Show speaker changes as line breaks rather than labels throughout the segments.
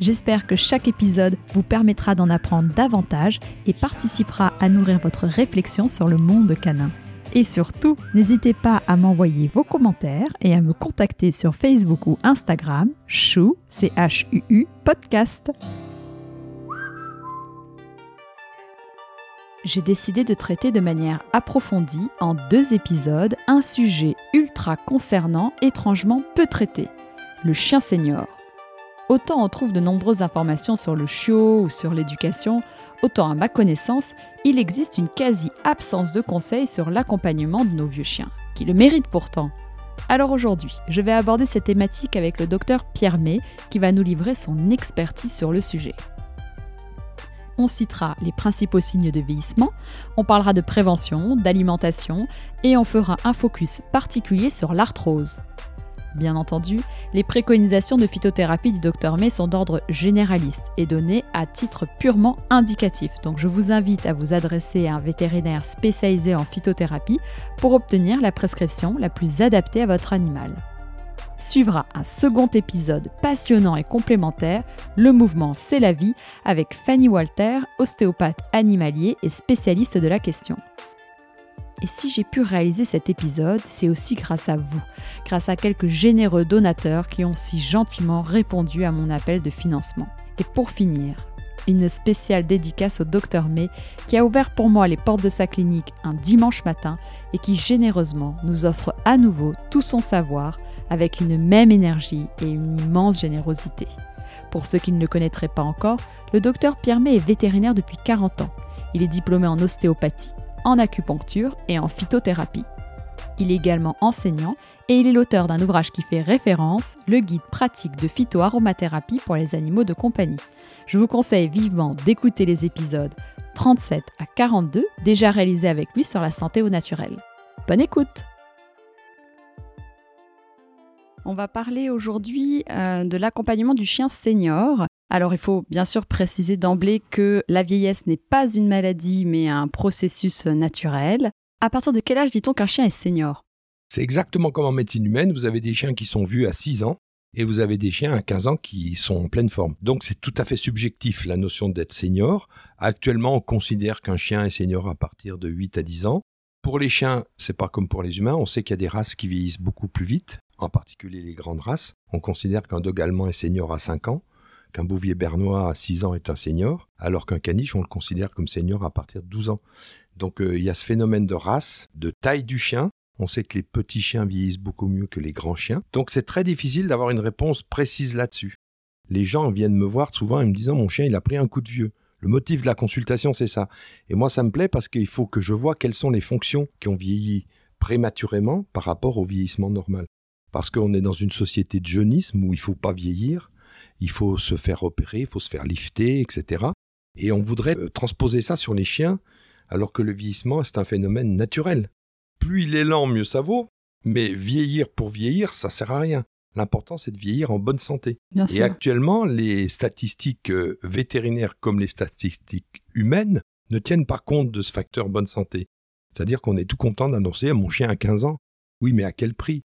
J'espère que chaque épisode vous permettra d'en apprendre davantage et participera à nourrir votre réflexion sur le monde canin. Et surtout, n'hésitez pas à m'envoyer vos commentaires et à me contacter sur Facebook ou Instagram, chou, c h u -U, podcast. j'ai décidé de traiter de manière approfondie en deux épisodes un sujet ultra concernant, étrangement peu traité, le chien senior. Autant on trouve de nombreuses informations sur le chiot ou sur l'éducation, autant à ma connaissance, il existe une quasi-absence de conseils sur l'accompagnement de nos vieux chiens, qui le méritent pourtant. Alors aujourd'hui, je vais aborder cette thématique avec le docteur Pierre May, qui va nous livrer son expertise sur le sujet on citera les principaux signes de vieillissement, on parlera de prévention, d'alimentation et on fera un focus particulier sur l'arthrose. Bien entendu, les préconisations de phytothérapie du Dr May sont d'ordre généraliste et données à titre purement indicatif. Donc je vous invite à vous adresser à un vétérinaire spécialisé en phytothérapie pour obtenir la prescription la plus adaptée à votre animal suivra un second épisode passionnant et complémentaire, Le mouvement c'est la vie, avec Fanny Walter, ostéopathe animalier et spécialiste de la question. Et si j'ai pu réaliser cet épisode, c'est aussi grâce à vous, grâce à quelques généreux donateurs qui ont si gentiment répondu à mon appel de financement. Et pour finir, une spéciale dédicace au docteur May qui a ouvert pour moi les portes de sa clinique un dimanche matin et qui généreusement nous offre à nouveau tout son savoir avec une même énergie et une immense générosité. Pour ceux qui ne le connaîtraient pas encore, le docteur Pierre May est vétérinaire depuis 40 ans. Il est diplômé en ostéopathie, en acupuncture et en phytothérapie. Il est également enseignant et il est l'auteur d'un ouvrage qui fait référence, le guide pratique de phytoaromathérapie pour les animaux de compagnie. Je vous conseille vivement d'écouter les épisodes 37 à 42 déjà réalisés avec lui sur la santé au naturel. Bonne écoute on va parler aujourd'hui euh, de l'accompagnement du chien senior. Alors il faut bien sûr préciser d'emblée que la vieillesse n'est pas une maladie mais un processus naturel. À partir de quel âge dit-on qu'un chien est senior?
C'est exactement comme en médecine humaine, vous avez des chiens qui sont vus à 6 ans et vous avez des chiens à 15 ans qui sont en pleine forme. Donc c'est tout à fait subjectif la notion d'être senior. Actuellement, on considère qu'un chien est senior à partir de 8 à 10 ans. Pour les chiens, c'est pas comme pour les humains, on sait qu'il y a des races qui vieillissent beaucoup plus vite en particulier les grandes races. On considère qu'un dog allemand est senior à 5 ans, qu'un bouvier bernois à 6 ans est un senior, alors qu'un caniche, on le considère comme senior à partir de 12 ans. Donc euh, il y a ce phénomène de race, de taille du chien. On sait que les petits chiens vieillissent beaucoup mieux que les grands chiens. Donc c'est très difficile d'avoir une réponse précise là-dessus. Les gens viennent me voir souvent en me disant mon chien il a pris un coup de vieux. Le motif de la consultation c'est ça. Et moi ça me plaît parce qu'il faut que je vois quelles sont les fonctions qui ont vieilli prématurément par rapport au vieillissement normal parce qu'on est dans une société de jeunisme où il faut pas vieillir, il faut se faire opérer, il faut se faire lifter, etc. Et on voudrait euh, transposer ça sur les chiens, alors que le vieillissement, c'est un phénomène naturel. Plus il est lent, mieux ça vaut, mais vieillir pour vieillir, ça sert à rien. L'important, c'est de vieillir en bonne santé. et actuellement, les statistiques euh, vétérinaires comme les statistiques humaines ne tiennent pas compte de ce facteur bonne santé. C'est-à-dire qu'on est tout content d'annoncer à mon chien à 15 ans. Oui, mais à quel prix?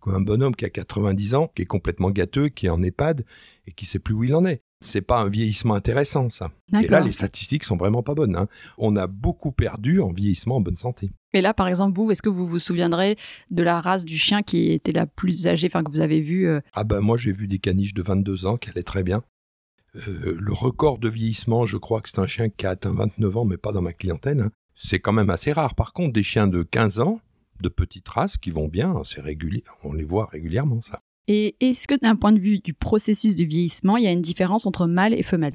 Comme un bonhomme qui a 90 ans, qui est complètement gâteux, qui est en EHPAD et qui sait plus où il en est. C'est pas un vieillissement intéressant, ça. Et là, les statistiques sont vraiment pas bonnes. Hein. On a beaucoup perdu en vieillissement en bonne santé.
Et là, par exemple, vous, est-ce que vous vous souviendrez de la race du chien qui était la plus âgée, enfin que vous avez vu euh?
Ah ben moi, j'ai vu des caniches de 22 ans qui allaient très bien. Euh, le record de vieillissement, je crois que c'est un chien qui a atteint 29 ans, mais pas dans ma clientèle. Hein. C'est quand même assez rare. Par contre, des chiens de 15 ans, de petites races qui vont bien, c'est régulier, on les voit régulièrement ça.
Et est-ce que d'un point de vue du processus de vieillissement, il y a une différence entre mâle et femelle?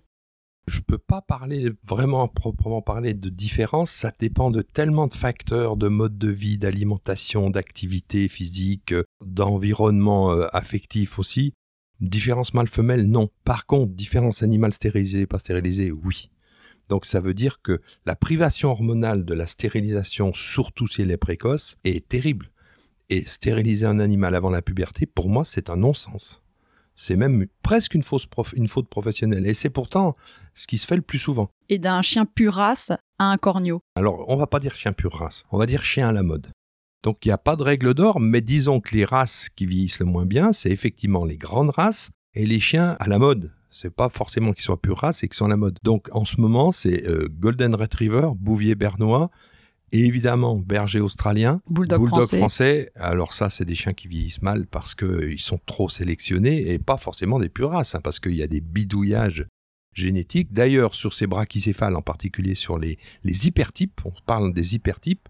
Je ne peux pas parler vraiment proprement parler de différence, ça dépend de tellement de facteurs, de mode de vie, d'alimentation, d'activité physique, d'environnement euh, affectif aussi. Différence mâle-femelle, non. Par contre, différence animale stérilisée, pas stérilisée, oui. Donc ça veut dire que la privation hormonale de la stérilisation, surtout si elle est précoce, est terrible. Et stériliser un animal avant la puberté, pour moi, c'est un non-sens. C'est même presque une, fausse une faute professionnelle. Et c'est pourtant ce qui se fait le plus souvent.
Et d'un chien pur race à un corneau.
Alors, on va pas dire chien pur race, on va dire chien à la mode. Donc, il n'y a pas de règle d'or, mais disons que les races qui vieillissent le moins bien, c'est effectivement les grandes races et les chiens à la mode. C'est pas forcément qu'ils soient pure race, c'est qu'ils sont à la mode. Donc, en ce moment, c'est euh, Golden Retriever, Bouvier bernois, et évidemment, berger australien,
bulldog,
français. Alors ça, c'est des chiens qui vieillissent mal parce qu'ils sont trop sélectionnés et pas forcément des pures races, hein, parce qu'il y a des bidouillages génétiques. D'ailleurs, sur ces brachycéphales, en particulier sur les, les hypertypes, on parle des hypertypes,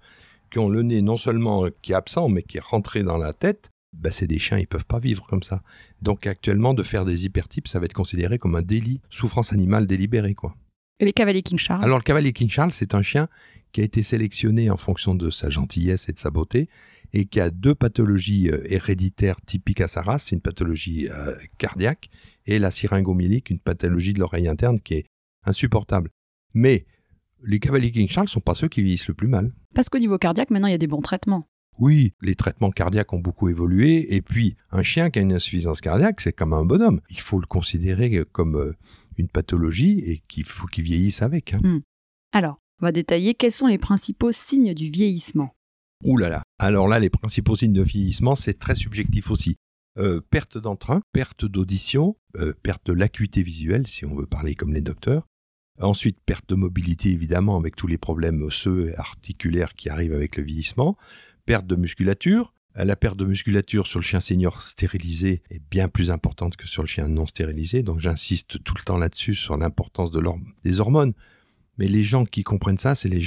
qui ont le nez non seulement qui est absent, mais qui est rentré dans la tête, ben c'est des chiens, ils peuvent pas vivre comme ça. Donc actuellement, de faire des hypertypes, ça va être considéré comme un délit, souffrance animale délibérée, quoi.
Et les cavaliers King Charles?
Alors le cavalier King Charles, c'est un chien qui a été sélectionné en fonction de sa gentillesse et de sa beauté, et qui a deux pathologies euh, héréditaires typiques à sa race. C'est une pathologie euh, cardiaque et la syringomyélique, une pathologie de l'oreille interne qui est insupportable. Mais les cavaliers King Charles sont pas ceux qui vieillissent le plus mal.
Parce qu'au niveau cardiaque, maintenant, il y a des bons traitements.
Oui, les traitements cardiaques ont beaucoup évolué, et puis un chien qui a une insuffisance cardiaque, c'est comme un bonhomme. Il faut le considérer comme euh, une pathologie et qu'il faut qu'il vieillisse avec. Hein.
Hmm. Alors, on va détailler quels sont les principaux signes du vieillissement.
Ouh là là. Alors là, les principaux signes de vieillissement, c'est très subjectif aussi. Euh, perte d'entrain, perte d'audition, euh, perte de l'acuité visuelle, si on veut parler comme les docteurs. Ensuite, perte de mobilité, évidemment, avec tous les problèmes osseux et articulaires qui arrivent avec le vieillissement. Perte de musculature. La perte de musculature sur le chien senior stérilisé est bien plus importante que sur le chien non stérilisé, donc j'insiste tout le temps là-dessus sur l'importance de des hormones. Mais les gens qui comprennent ça, c'est les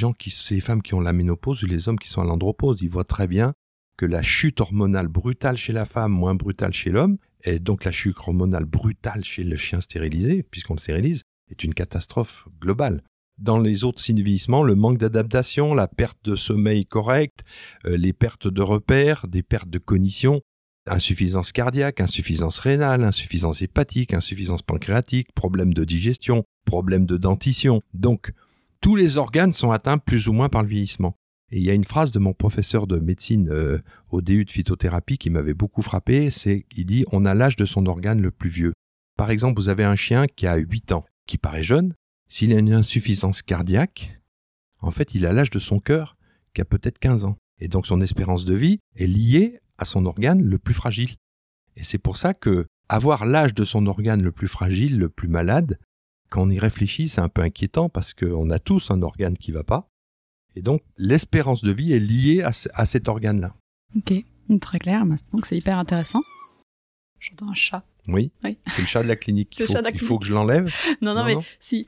les femmes qui ont la ménopause ou les hommes qui sont à l'andropause. Ils voient très bien que la chute hormonale brutale chez la femme, moins brutale chez l'homme, et donc la chute hormonale brutale chez le chien stérilisé, puisqu'on le stérilise, est une catastrophe globale. Dans les autres signes de vieillissement, le manque d'adaptation, la perte de sommeil correct, euh, les pertes de repères, des pertes de cognition, insuffisance cardiaque, insuffisance rénale, insuffisance hépatique, insuffisance pancréatique, problème de digestion, problème de dentition. Donc, tous les organes sont atteints plus ou moins par le vieillissement. Et il y a une phrase de mon professeur de médecine euh, au DU de phytothérapie qui m'avait beaucoup frappé, c'est qu'il dit on a l'âge de son organe le plus vieux. Par exemple, vous avez un chien qui a 8 ans, qui paraît jeune, s'il a une insuffisance cardiaque, en fait, il a l'âge de son cœur qui a peut-être 15 ans. Et donc son espérance de vie est liée à son organe le plus fragile. Et c'est pour ça que avoir l'âge de son organe le plus fragile, le plus malade, quand on y réfléchit, c'est un peu inquiétant parce qu'on a tous un organe qui va pas. Et donc, l'espérance de vie est liée à, cet organe-là.
Ok, très clair. Donc, c'est hyper intéressant. J'entends un chat.
Oui, c'est le chat de la clinique. Il faut, il faut que je l'enlève.
non, non, mais si.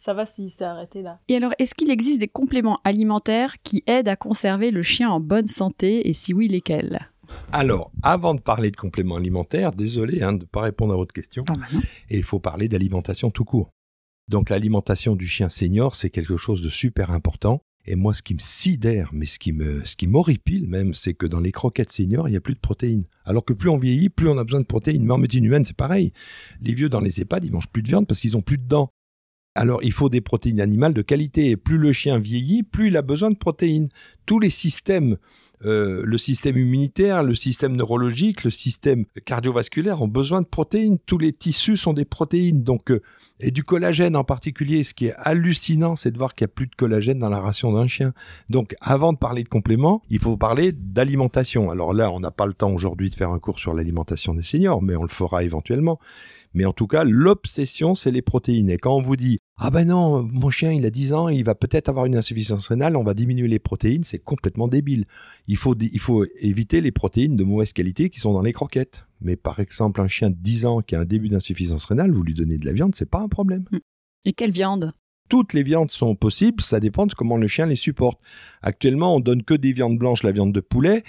Ça va s'il s'est arrêté là. Et alors, est-ce qu'il existe des compléments alimentaires qui aident à conserver le chien en bonne santé et si oui, lesquels?
Alors, avant de parler de compléments alimentaires, désolé hein, de ne pas répondre à votre question,
ah, bah
et il faut parler d'alimentation tout court. Donc l'alimentation du chien senior, c'est quelque chose de super important. Et moi, ce qui me sidère, mais ce qui me, ce qui m'horripile même, c'est que dans les croquettes seniors, il n'y a plus de protéines. Alors que plus on vieillit, plus on a besoin de protéines. Mais en médecine humaine, c'est pareil. Les vieux dans les EHPAD, ils mangent plus de viande parce qu'ils ont plus de dents. Alors il faut des protéines animales de qualité. Et plus le chien vieillit, plus il a besoin de protéines. Tous les systèmes euh, le système immunitaire, le système neurologique, le système cardiovasculaire ont besoin de protéines. Tous les tissus sont des protéines, donc euh, et du collagène en particulier. Ce qui est hallucinant, c'est de voir qu'il n'y a plus de collagène dans la ration d'un chien. Donc, avant de parler de compléments, il faut parler d'alimentation. Alors là, on n'a pas le temps aujourd'hui de faire un cours sur l'alimentation des seniors, mais on le fera éventuellement. Mais en tout cas, l'obsession, c'est les protéines. Et quand on vous dit Ah ben non, mon chien, il a 10 ans, il va peut-être avoir une insuffisance rénale, on va diminuer les protéines, c'est complètement débile. Il faut, il faut éviter les protéines de mauvaise qualité qui sont dans les croquettes. Mais par exemple, un chien de 10 ans qui a un début d'insuffisance rénale, vous lui donnez de la viande, c'est pas un problème. Hmm.
Et quelle viande?
Toutes les viandes sont possibles, ça dépend de comment le chien les supporte. Actuellement, on donne que des viandes blanches, la viande de poulet,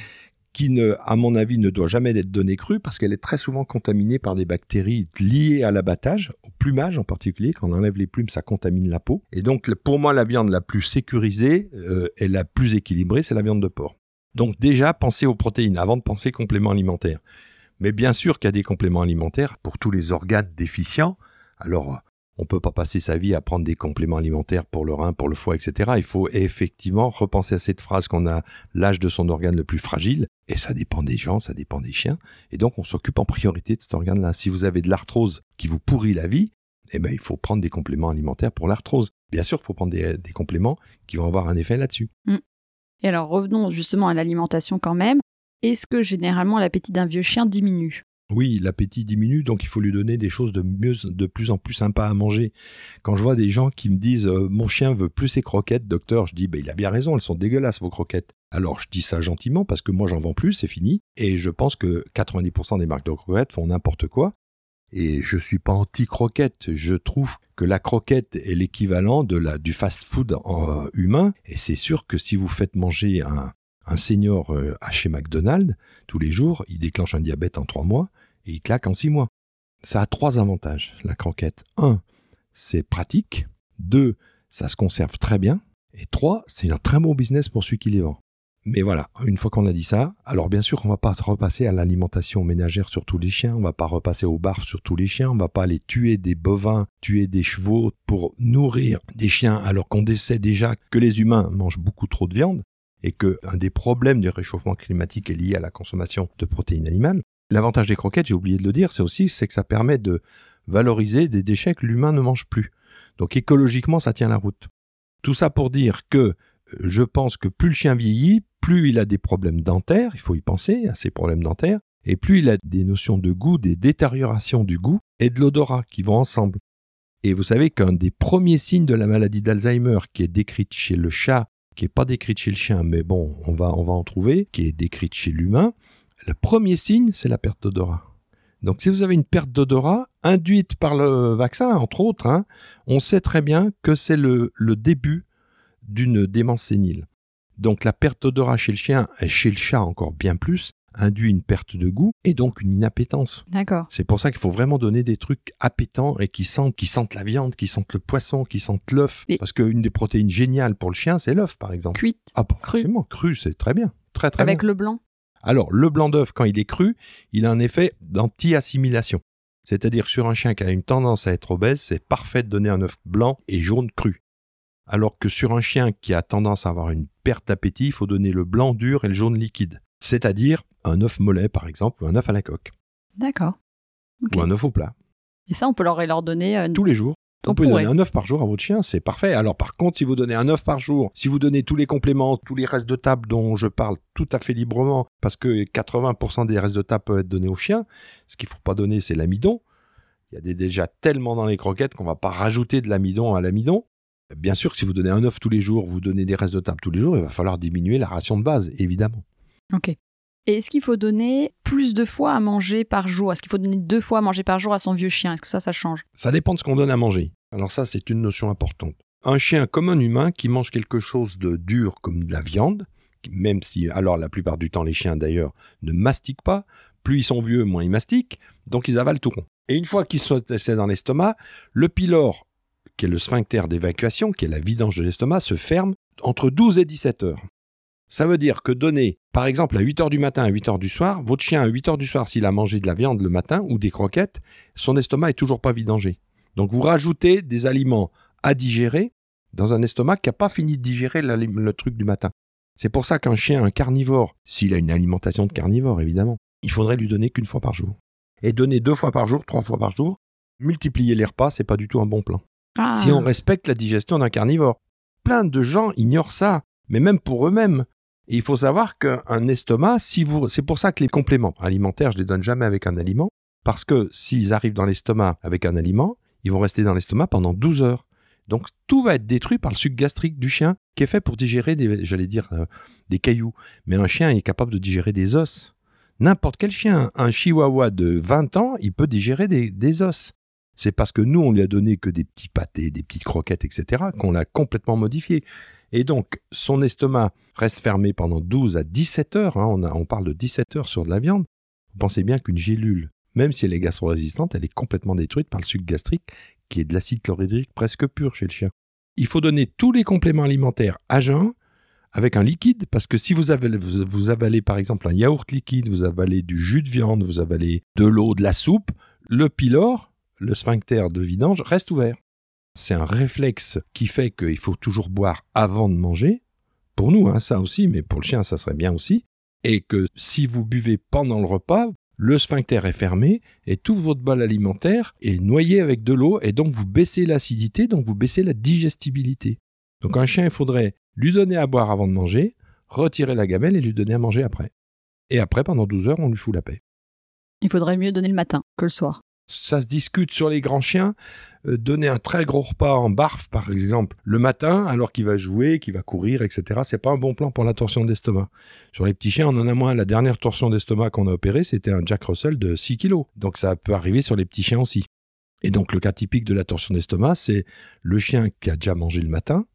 qui, ne, à mon avis, ne doit jamais être donnée crue parce qu'elle est très souvent contaminée par des bactéries liées à l'abattage, au plumage en particulier. Quand on enlève les plumes, ça contamine la peau. Et donc, pour moi, la viande la plus sécurisée euh, et la plus équilibrée, c'est la viande de porc. Donc déjà, pensez aux protéines avant de penser compléments alimentaires. Mais bien sûr qu'il y a des compléments alimentaires pour tous les organes déficients. Alors, on peut pas passer sa vie à prendre des compléments alimentaires pour le rein, pour le foie, etc. Il faut effectivement repenser à cette phrase qu'on a l'âge de son organe le plus fragile. Et ça dépend des gens, ça dépend des chiens. Et donc, on s'occupe en priorité de cet organe-là. Si vous avez de l'arthrose qui vous pourrit la vie, eh ben, il faut prendre des compléments alimentaires pour l'arthrose. Bien sûr, il faut prendre des, compléments qui vont avoir un effet là-dessus. Mm.
Et alors, revenons justement à l'alimentation quand même. Est-ce que généralement l'appétit d'un vieux chien diminue?
Oui, l'appétit diminue, donc il faut lui donner des choses de mieux, de plus en plus sympas à manger. Quand je vois des gens qui me disent euh, mon chien veut plus ses croquettes, docteur, je dis bah, il a bien raison, elles sont dégueulasses vos croquettes. Alors je dis ça gentiment parce que moi j'en vends plus, c'est fini, et je pense que 90% des marques de croquettes font n'importe quoi. Et je suis pas anti-croquette, je trouve que la croquette est l'équivalent de la du fast-food euh, humain, et c'est sûr que si vous faites manger un, un senior euh, à chez McDonald's tous les jours, il déclenche un diabète en trois mois et il claque en six mois. Ça a trois avantages, la croquette. Un, c'est pratique. Deux, ça se conserve très bien. Et trois, c'est un très bon business pour celui qui les vend. Mais voilà, une fois qu'on a dit ça, alors bien sûr, on va pas repasser à l'alimentation ménagère sur tous les chiens, on va pas repasser au barf sur tous les chiens, on va pas aller tuer des bovins, tuer des chevaux pour nourrir des chiens alors qu'on sait déjà que les humains mangent beaucoup trop de viande et que un des problèmes du réchauffement climatique est lié à la consommation de protéines animales. L'avantage des croquettes, j'ai oublié de le dire, c'est aussi c'est que ça permet de valoriser des déchets que l'humain ne mange plus. Donc écologiquement, ça tient la route. Tout ça pour dire que euh, je pense que plus le chien vieillit, plus il a des problèmes dentaires, il faut y penser à ces problèmes dentaires, et plus il a des notions de goût, des détériorations du goût et de l'odorat qui vont ensemble. Et vous savez qu'un des premiers signes de la maladie d'Alzheimer qui est décrite chez le chat, qui n'est pas décrite chez le chien, mais bon, on va, on va en trouver, qui est décrite chez l'humain, le premier signe, c'est la perte d'odorat. Donc si vous avez une perte d'odorat induite par le vaccin, entre autres, hein, on sait très bien que c'est le, début d'une démence sénile. Donc la perte d'odorat chez le chien et chez le chat encore bien plus induit une perte de goût et donc une inappétence.
D'accord.
C'est pour ça qu'il faut vraiment donner des trucs appétants et qui sentent, qui sentent la viande, qui sentent le poisson, qui sentent l'œuf. Parce qu'une des protéines géniales pour le chien, c'est l'œuf, par exemple.
Cuite.
Ah, cru. Cru, c'est très bien. Très, très
Avec le blanc
alors, le blanc d'œuf, quand il est cru, il a un effet d'anti-assimilation. C'est-à-dire sur un chien qui a une tendance à être obèse, c'est parfait de donner un œuf blanc et jaune cru. Alors que sur un chien qui a tendance à avoir une perte d'appétit, il faut donner le blanc dur et le jaune liquide. C'est-à-dire un œuf mollet, par exemple, ou un œuf à la coque.
D'accord.
Ou un œuf au plat.
Et ça, on peut leur, leur donner...
Euh, Tous les jours. Vous pouvez donner un œuf par jour à votre chien, c'est parfait. Alors par contre, si vous donnez un œuf par jour, si vous donnez tous les compléments, tous les restes de table dont je parle tout à fait librement, parce que 80% des restes de table peuvent être donnés aux chiens, ce qu'il ne faut pas donner, c'est l'amidon. Il y a déjà tellement dans les croquettes qu'on ne va pas rajouter de l'amidon à l'amidon. Bien sûr, si vous donnez un œuf tous les jours, vous donnez des restes de table tous les jours, il va falloir diminuer la ration de base, évidemment.
Ok. Et est-ce qu'il faut donner plus de fois à manger par jour? Est-ce qu'il faut donner deux fois à manger par jour à son vieux chien? Est-ce que ça, ça change?
Ça dépend de ce qu'on donne à manger. Alors ça, c'est une notion importante. Un chien comme un humain qui mange quelque chose de dur comme de la viande, même si, alors la plupart du temps, les chiens d'ailleurs ne mastiquent pas, plus ils sont vieux, moins ils mastiquent, donc ils avalent tout rond. Et une fois qu'ils sont laissés dans l'estomac, le pylore, qui est le sphincter d'évacuation, qui est la vidange de l'estomac, se ferme entre 12 et 17 heures. Ça veut dire que donner, par exemple, à 8 heures du matin à 8 heures du soir, votre chien à 8 heures du soir, s'il a mangé de la viande le matin ou des croquettes, son estomac est toujours pas vidangé. Donc vous rajoutez des aliments à digérer dans un estomac qui n'a pas fini de digérer le truc du matin. C'est pour ça qu'un chien, un carnivore, s'il a une alimentation de carnivore évidemment, il faudrait lui donner qu'une fois par jour. Et donner deux fois par jour, trois fois par jour, multiplier les repas, c'est pas du tout un bon plan. Ah. Si on respecte la digestion d'un carnivore. Plein de gens ignorent ça, mais même pour eux-mêmes il faut savoir qu'un estomac, c'est pour ça que les compléments alimentaires, je les donne jamais avec un aliment, parce que s'ils arrivent dans l'estomac avec un aliment, ils vont rester dans l'estomac pendant 12 heures. Donc tout va être détruit par le suc gastrique du chien, qui est fait pour digérer des, j'allais dire, euh, des cailloux. Mais un chien est capable de digérer des os. N'importe quel chien, un chihuahua de 20 ans, il peut digérer des, des os. C'est parce que nous, on lui a donné que des petits pâtés, des petites croquettes, etc., qu'on l'a complètement modifié. Et donc, son estomac reste fermé pendant 12 à 17 heures. Hein, on, parle de 17 heures sur de la viande. Vous pensez bien qu'une gélule, même si elle est gastro-résistante, elle est complètement détruite par le sucre gastrique, qui est de l'acide chlorhydrique presque pur chez le chien. Il faut donner tous les compléments alimentaires à jeun, avec un liquide, parce que si vous avalez, vous avalez par exemple un yaourt liquide, vous avalez du jus de viande, vous avalez de l'eau, de la soupe, le pylore, le sphincter de vidange, reste ouvert. C'est un réflexe qui fait qu'il faut toujours boire avant de manger. Pour nous, hein, ça aussi, mais pour le chien, ça serait bien aussi. Et que si vous buvez pendant le repas, le sphincter est fermé et tout votre bol alimentaire est noyé avec de l'eau et donc vous baissez l'acidité, donc vous baissez la digestibilité. Donc un chien, il faudrait lui donner à boire avant de manger, retirer la gamelle et lui donner à manger après. Et après, pendant 12 heures, on lui fout la paix.
Il faudrait mieux donner le matin que le soir.
Ça se discute sur les grands chiens. Euh, donner un très gros repas en barf, par exemple, le matin, alors qu'il va jouer, qu'il va courir, etc., c'est pas un bon plan pour la torsion d'estomac. Sur les petits chiens, on en a moins. La dernière torsion d'estomac qu'on a opérée, c'était un Jack Russell de 6 kilos. Donc ça peut arriver sur les petits chiens aussi. Et donc le cas typique de la torsion d'estomac, c'est le chien qui a déjà mangé le matin,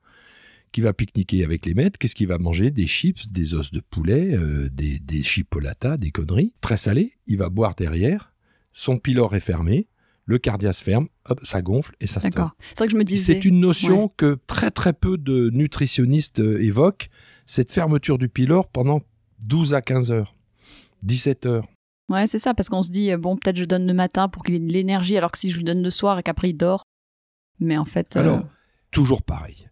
qui va pique-niquer avec les maîtres, qu'est-ce qu'il va manger? Des chips, des os de poulet, euh, des, des chipolatas, des conneries, très salées. Il va boire derrière, son pylore est fermé, le cardiaque se ferme, hop, ça gonfle et ça se
D'accord. C'est vrai que je me disais.
C'est une notion
Ouais.
que très très peu de nutritionnistes euh, évoquent, cette fermeture du pylore pendant 12 à 15 heures, 17 heures.
Ouais, c'est ça, parce qu'on se dit, euh, bon, peut-être je donne le matin pour qu'il ait de l'énergie, alors que si je lui donne le soir et qu'après il dort. Mais en fait. euh,
Alors, toujours pareil.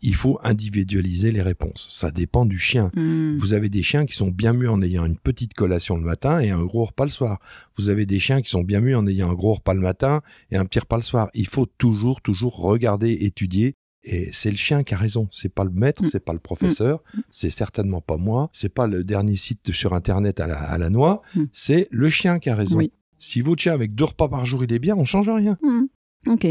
Il faut individualiser les réponses. Ça dépend du chien.
hmm,
Vous avez des chiens qui sont bien mieux en ayant une petite collation le matin et un gros repas le soir. Vous avez des chiens qui sont bien mieux en ayant un gros repas le matin et un petit repas le soir. Il faut toujours, toujours regarder, étudier. Et c'est le chien qui a raison. C'est pas le maître,
Mm.
c'est pas le professeur, c'est certainement pas moi, c'est pas le dernier site sur internet à la, à la noix. C'est le chien qui a raison.
Oui.
Si votre chien avec deux repas par jour il est bien, on change rien.
hmm, Ok.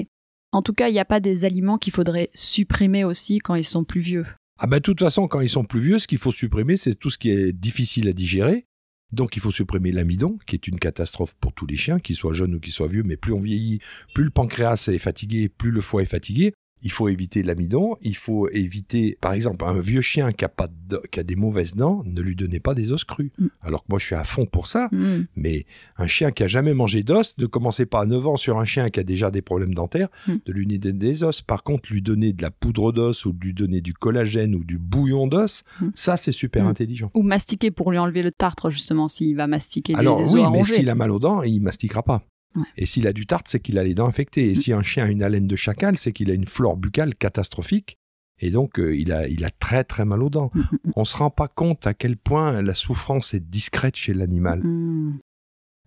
En tout cas, il n'y a pas des aliments qu'il faudrait supprimer aussi quand ils sont plus vieux.
Ah ben de toute façon, quand ils sont plus vieux, ce qu'il faut supprimer, c'est tout ce qui est difficile à digérer. Donc il faut supprimer l'amidon, qui est une catastrophe pour tous les chiens, qu'ils soient jeunes ou qu'ils soient vieux, mais plus on vieillit, plus le pancréas est fatigué, plus le foie est fatigué. Il faut éviter l'amidon, il faut éviter, par exemple, un vieux chien qui a, pas de- qui a des mauvaises dents, ne lui donnez pas des os crus.
Mm.
Alors que moi je suis à fond pour ça,
Hmm,
mais un chien qui a jamais mangé d'os, ne commencez pas à 9 ans sur un chien qui a déjà des problèmes dentaires,
Mm.
de lui donner des os. Par contre, lui donner de la poudre d'os ou lui donner du collagène ou du bouillon d'os,
Mm.
ça c'est super
Mm.
intelligent.
Ou mastiquer pour lui enlever le tartre, justement, s'il va mastiquer des,
Alors
des os
oui,
à
mais s'il a mal aux dents, il mastiquera pas.
Ouais.
Et s'il a du tartre, c'est qu'il a les dents infectées. Et
Mm.
si un chien a une haleine de chacal, c'est qu'il a une flore buccale catastrophique. Et donc, euh, il, a, il a très très mal aux dents.
Hmm, hmm,
On se rend pas compte à quel point la souffrance est discrète chez l'animal.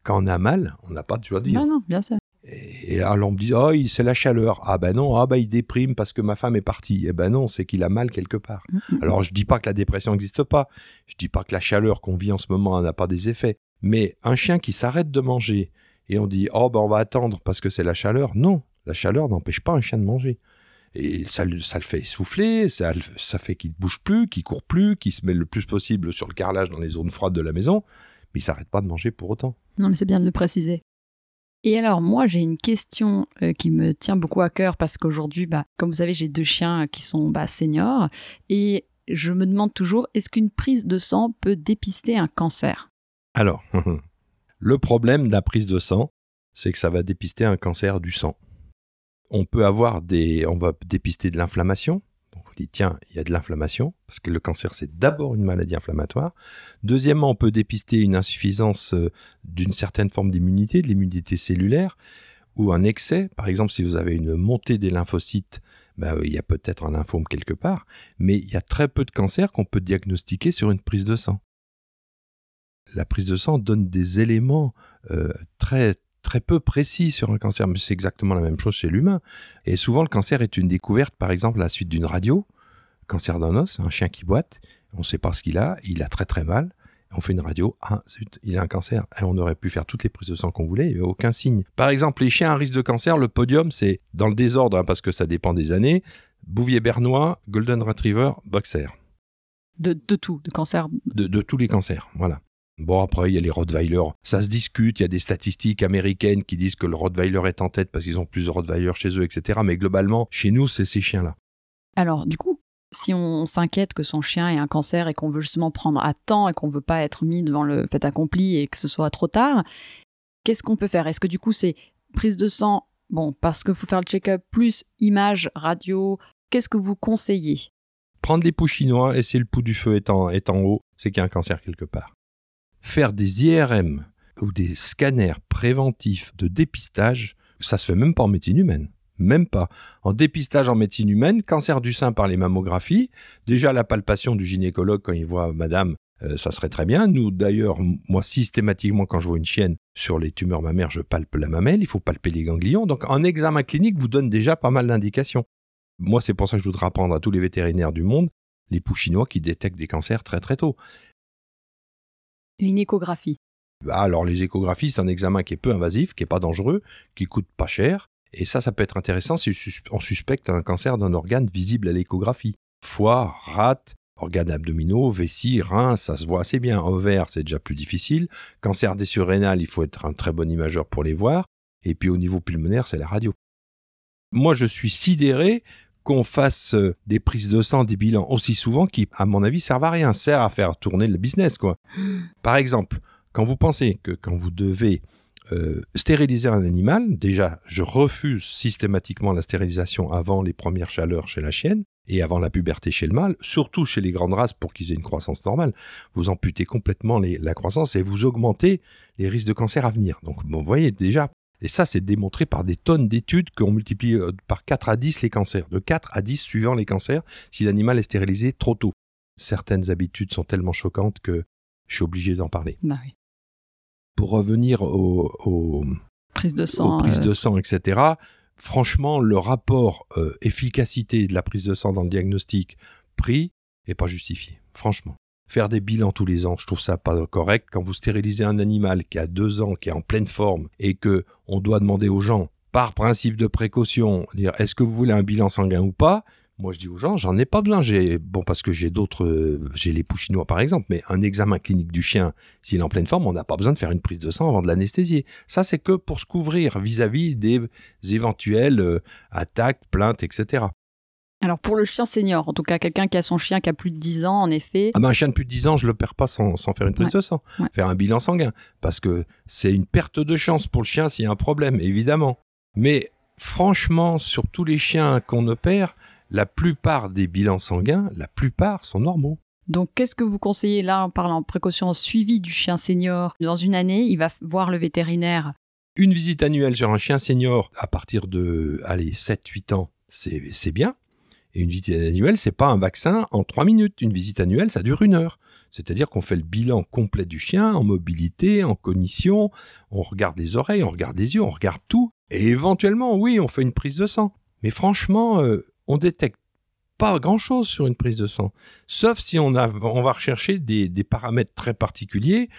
Quand on a mal, on n'a pas de joie de vivre.
Non, non, bien sûr.
Et et alors on me dit, oh, c'est la chaleur. Ah ben non, ah ben il déprime parce que ma femme est partie. Eh ben non, c'est qu'il a mal quelque part. Alors je dis pas que la dépression n'existe pas. Je dis pas que la chaleur qu'on vit en ce moment n'a pas des effets. Mais un chien qui s'arrête de manger et on dit, oh ben on va attendre parce que c'est la chaleur. Non, la chaleur n'empêche pas un chien de manger. Et ça, le- ça le fait essouffler, ça, le- ça fait qu'il ne bouge plus, qu'il court plus, qu'il se met le plus possible sur le carrelage dans les zones froides de la maison, mais il s'arrête pas de manger pour autant.
Non, mais c'est bien de le préciser. Et alors, moi, j'ai une question euh, qui me tient beaucoup à cœur parce qu'aujourd'hui, bah, comme vous savez, j'ai deux chiens qui sont bah, seniors et je me demande toujours, est-ce qu'une prise de sang peut dépister un cancer?
Alors, le problème de la prise de sang, c'est que ça va dépister un cancer du sang. On peut avoir des, on va dépister de l'inflammation. Donc on dit tiens, il y a de l'inflammation parce que le cancer c'est d'abord une maladie inflammatoire. Deuxièmement, on peut dépister une insuffisance euh, d'une certaine forme d'immunité, de l'immunité cellulaire ou un excès. Par exemple, si vous avez une montée des lymphocytes, ben, il y a peut-être un lymphome quelque part, mais il y a très peu de cancers qu'on peut diagnostiquer sur une prise de sang la prise de sang donne des éléments euh, très très peu précis sur un cancer, mais c'est exactement la même chose chez l'humain. Et souvent, le cancer est une découverte, par exemple, à la suite d'une radio, cancer d'un os, un chien qui boite, on ne sait pas ce qu'il a, il a très très mal, on fait une radio, ah zut, il a un cancer, et on aurait pu faire toutes les prises de sang qu'on voulait, il n'y avait aucun signe. Par exemple, les chiens à risque de cancer, le podium, c'est dans le désordre, hein, parce que ça dépend des années, Bouvier bernois, Golden Retriever, Boxer
de, de tout, de cancer.
de, de tous les cancers. Voilà. Bon, après, il y a les Rottweiler. Ça se discute. Il y a des statistiques américaines qui disent que le Rottweiler est en tête parce qu'ils ont plus de Rottweiler chez eux, etc. Mais globalement, chez nous, c'est ces chiens-là.
Alors, du coup, si on s'inquiète que son chien ait un cancer et qu'on veut justement prendre à temps et qu'on veut pas être mis devant le fait accompli et que ce soit trop tard, qu'est-ce qu'on peut faire? Est-ce que du coup, c'est prise de sang, bon, parce qu'il faut faire le check-up, plus image, radio, qu'est-ce que vous conseillez?
Prendre les poux chinois et si le pouls du feu est en, est en haut, c'est qu'il y a un cancer quelque part. Faire des IRM ou des scanners préventifs de dépistage, ça se fait même pas en médecine humaine. Même pas. En dépistage en médecine humaine, cancer du sein par les mammographies, déjà la palpation du gynécologue quand il voit madame, euh, ça serait très bien. Nous, d'ailleurs, moi, systématiquement, quand je vois une chienne sur les tumeurs mammaires, je palpe la mamelle, il faut palper les ganglions. Donc, un examen clinique vous donne déjà pas mal d'indications. Moi, c'est pour ça que je voudrais apprendre à tous les vétérinaires du monde les poux chinois qui détectent des cancers très très tôt.
Une.
Bah, alors les échographies, c'est un examen qui est peu invasif, qui est pas dangereux, qui coûte pas cher. Et ça, ça peut être intéressant si on suspecte un cancer d'un organe visible à l'échographie. Foie, rate, organes abdominaux, vessie, rein, ça se voit assez bien. Ovaire, c'est déjà plus difficile. Cancer des surrénales, il faut être un très bon imageur pour les voir. Et puis au niveau pulmonaire, c'est la radio. Moi, je suis sidéré qu'on fasse euh, des prises de sang, des bilans aussi souvent qui, à mon avis, servent à rien, servent à faire tourner le business, quoi. Par exemple, quand vous pensez que quand vous devez euh, stériliser un animal, déjà, je refuse systématiquement la stérilisation avant les premières chaleurs chez la chienne et avant la puberté chez le mâle, surtout chez les grandes races pour qu'ils aient une croissance normale. Vous amputez complètement la croissance et vous augmentez les risques de cancer à venir. Donc, vous voyez déjà, et ça, c'est démontré par des tonnes d'études qu'on multiplie euh, par 4 à 10 les cancers. De 4 à 10 suivant les cancers si l'animal est stérilisé trop tôt. Certaines habitudes sont tellement choquantes que je suis obligé d'en parler.
Bah oui.
Pour revenir aux,
prises de sang,
aux prises de sang, etc. Franchement, le rapport euh, efficacité de la prise de sang dans le diagnostic prix est pas justifié. Franchement faire des bilans tous les ans, je trouve ça pas correct. Quand vous stérilisez un animal qui a deux ans, qui est en pleine forme, et que on doit demander aux gens, par principe de précaution, dire est-ce que vous voulez un bilan sanguin ou pas? Moi, je dis aux gens, j'en ai pas besoin. J'ai bon parce que j'ai d'autres, j'ai les poux chinois par exemple, mais un examen clinique du chien, s'il est en pleine forme, on n'a pas besoin de faire une prise de sang avant de l'anesthésier. Ça, c'est que pour se couvrir vis-à-vis des éventuelles euh, attaques, plaintes, etc.
Alors pour le chien senior, en tout cas quelqu'un qui a son chien qui a plus de 10 ans, en effet.
Ah ben un chien de plus de 10 ans, je le perds pas sans, faire une prise de sang, faire un bilan sanguin, parce que c'est une perte de chance pour le chien s'il y a un problème, évidemment. Mais franchement, sur tous les chiens qu'on opère, la plupart des bilans sanguins, la plupart sont normaux.
Donc, qu'est-ce que vous conseillez là en parlant de précaution suivi du chien senior? Dans une année, il va voir le vétérinaire.
Une visite annuelle sur un chien senior à partir de, allez, 7-8 ans, c'est bien. Et une visite annuelle, c'est pas un vaccin en trois minutes. Une visite annuelle, ça dure une heure. C'est-à-dire qu'on fait le bilan complet du chien en mobilité, en cognition, on regarde les oreilles, on regarde les yeux, on regarde tout. Et éventuellement, oui, on fait une prise de sang. Mais franchement, euh, on détecte pas grand-chose sur une prise de sang. Sauf si on, va rechercher des, paramètres très particuliers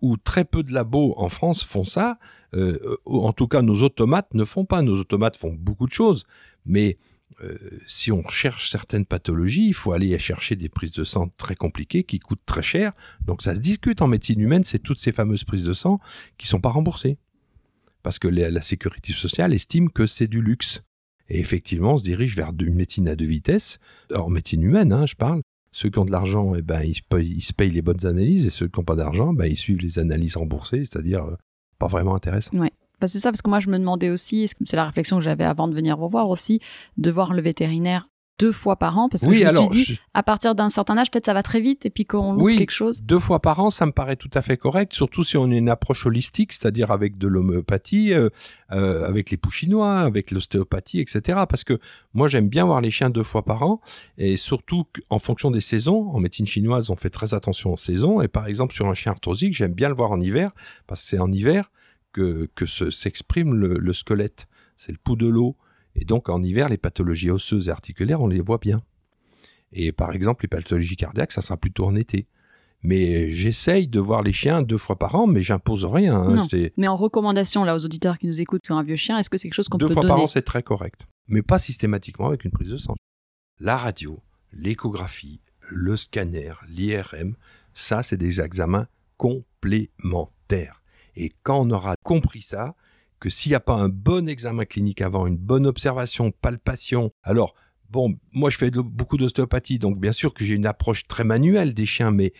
où très peu de labos en France font ça. Euh, en tout cas, nos automates ne font pas. Nos automates font beaucoup de choses. Mais euh, si on cherche certaines pathologies, il faut aller chercher des prises de sang très compliquées qui coûtent très cher. Donc ça se discute en médecine humaine, c'est toutes ces fameuses prises de sang qui sont pas remboursées. Parce que la, sécurité sociale estime que c'est du luxe. Et effectivement, on se dirige vers une médecine à deux vitesses, en médecine humaine, hein, je parle. Ceux qui ont de l'argent, eh ben, ils, se payent, les bonnes analyses, et ceux qui n'ont pas d'argent, ben, ils suivent les analyses remboursées, c'est-à-dire euh, pas vraiment intéressant.
Bah, c'est ça, parce que moi, je me demandais aussi, c'est la réflexion que j'avais avant de venir vous voir aussi, de voir le vétérinaire deux fois par an parce que je me suis dit à partir d'un certain âge peut-être ça va très vite et puis qu'on loupe quelque chose.
Deux fois par an, ça me paraît tout à fait correct, surtout si on a une approche holistique, c'est-à-dire avec de l'homéopathie, euh, euh, avec les poux chinois, avec l'ostéopathie, etc. Parce que moi j'aime bien voir les chiens deux fois par an et surtout en fonction des saisons. En médecine chinoise, on fait très attention aux saisons et par exemple sur un chien arthrosique, j'aime bien le voir en hiver parce que c'est en hiver que, que s'exprime le, squelette. C'est le pouls de l'eau. Et donc en hiver, les pathologies osseuses et articulaires, on les voit bien. Et par exemple, les pathologies cardiaques, ça sera plutôt en été. Mais j'essaye de voir les chiens deux fois par an, mais j'impose rien.
Hein. Mais en recommandation, là, aux auditeurs qui nous écoutent, qui ont un vieux chien, est-ce que c'est quelque chose qu'on peut donner
Deux fois par an, c'est très correct. Mais pas systématiquement avec une prise de sang. La radio, l'échographie, le scanner, l'IRM, ça, c'est des examens complémentaires. Et quand on aura compris ça, que s'il n'y a pas un bon examen clinique avant, une bonne observation, palpation, alors, bon, moi je fais beaucoup d'ostéopathie, donc bien sûr que j'ai une approche très manuelle des chiens, mais,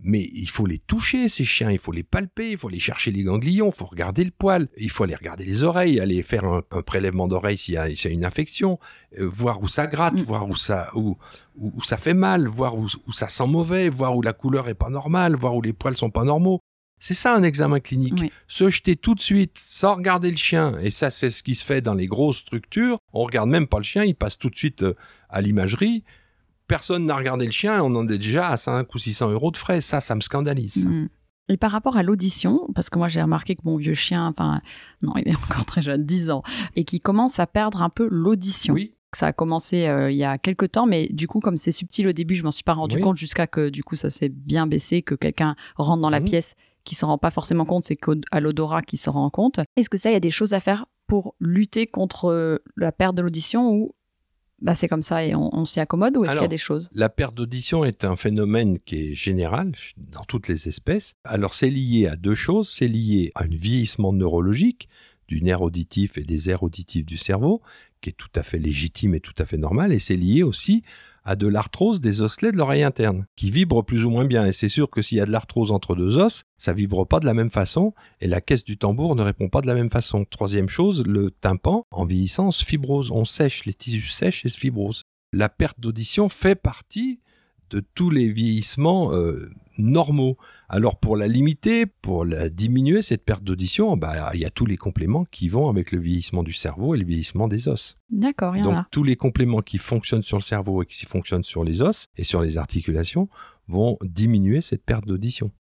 Mais il faut les toucher, ces chiens, il faut les palper, il faut aller chercher les ganglions, il faut regarder le poil, il faut aller regarder les oreilles, aller faire un, prélèvement d'oreille s'il y, a une infection, euh, voir où ça gratte, mm. voir où ça, où, où, ça fait mal, voir où, où, ça sent mauvais, voir où la couleur est pas normale, voir où les poils sont pas normaux. C'est ça un examen clinique. Se jeter tout de suite sans regarder le chien, et ça c'est ce qui se fait dans les grosses structures, on regarde même pas le chien, il passe tout de suite euh, à l'imagerie. Personne n'a regardé le chien, on en est déjà à 5 ou 600 euros de frais. Ça, ça me scandalise.
Mm. Et par rapport à l'audition, parce que moi j'ai remarqué que mon vieux chien, enfin, non, il est encore très jeune, 10 ans, et qui commence à perdre un peu l'audition.
Oui.
Ça a commencé euh, il y a quelques temps, mais du coup, comme c'est subtil au début, je m'en suis pas rendu compte jusqu'à que du coup ça s'est bien baissé, que quelqu'un rentre dans la mmh. pièce qui s'en rend pas forcément compte, c'est qu'à l'odorat qui se rend compte. Est-ce que ça, il y a des choses à faire pour lutter contre euh, la perte de l'audition ou bah c'est comme ça et on, s'y accommode ou est-ce qu'il y a des choses?
La perte d'audition est un phénomène qui est général dans toutes les espèces. Alors c'est lié à deux choses. C'est lié à un vieillissement neurologique du nerf auditif et des aires auditives du cerveau, qui est tout à fait légitime et tout à fait normal, et c'est lié aussi à de l'arthrose des osselets de l'oreille interne, qui vibre plus ou moins bien. Et c'est sûr que s'il y a de l'arthrose entre deux os, ça vibre pas de la même façon, et la caisse du tambour ne répond pas de la même façon. Troisième chose, le tympan, en vieillissant, se fibrose. On sèche, les tissus sèchent et se fibrose. La perte d'audition fait partie de tous les vieillissements euh, normaux. Alors pour la limiter, pour la diminuer cette perte d'audition, bah, il y a tous les compléments qui vont avec le vieillissement du cerveau et le vieillissement des os.
D'accord,
Donc tous les compléments qui fonctionnent sur le cerveau et qui fonctionnent sur les os et sur les articulations vont diminuer cette perte d'audition.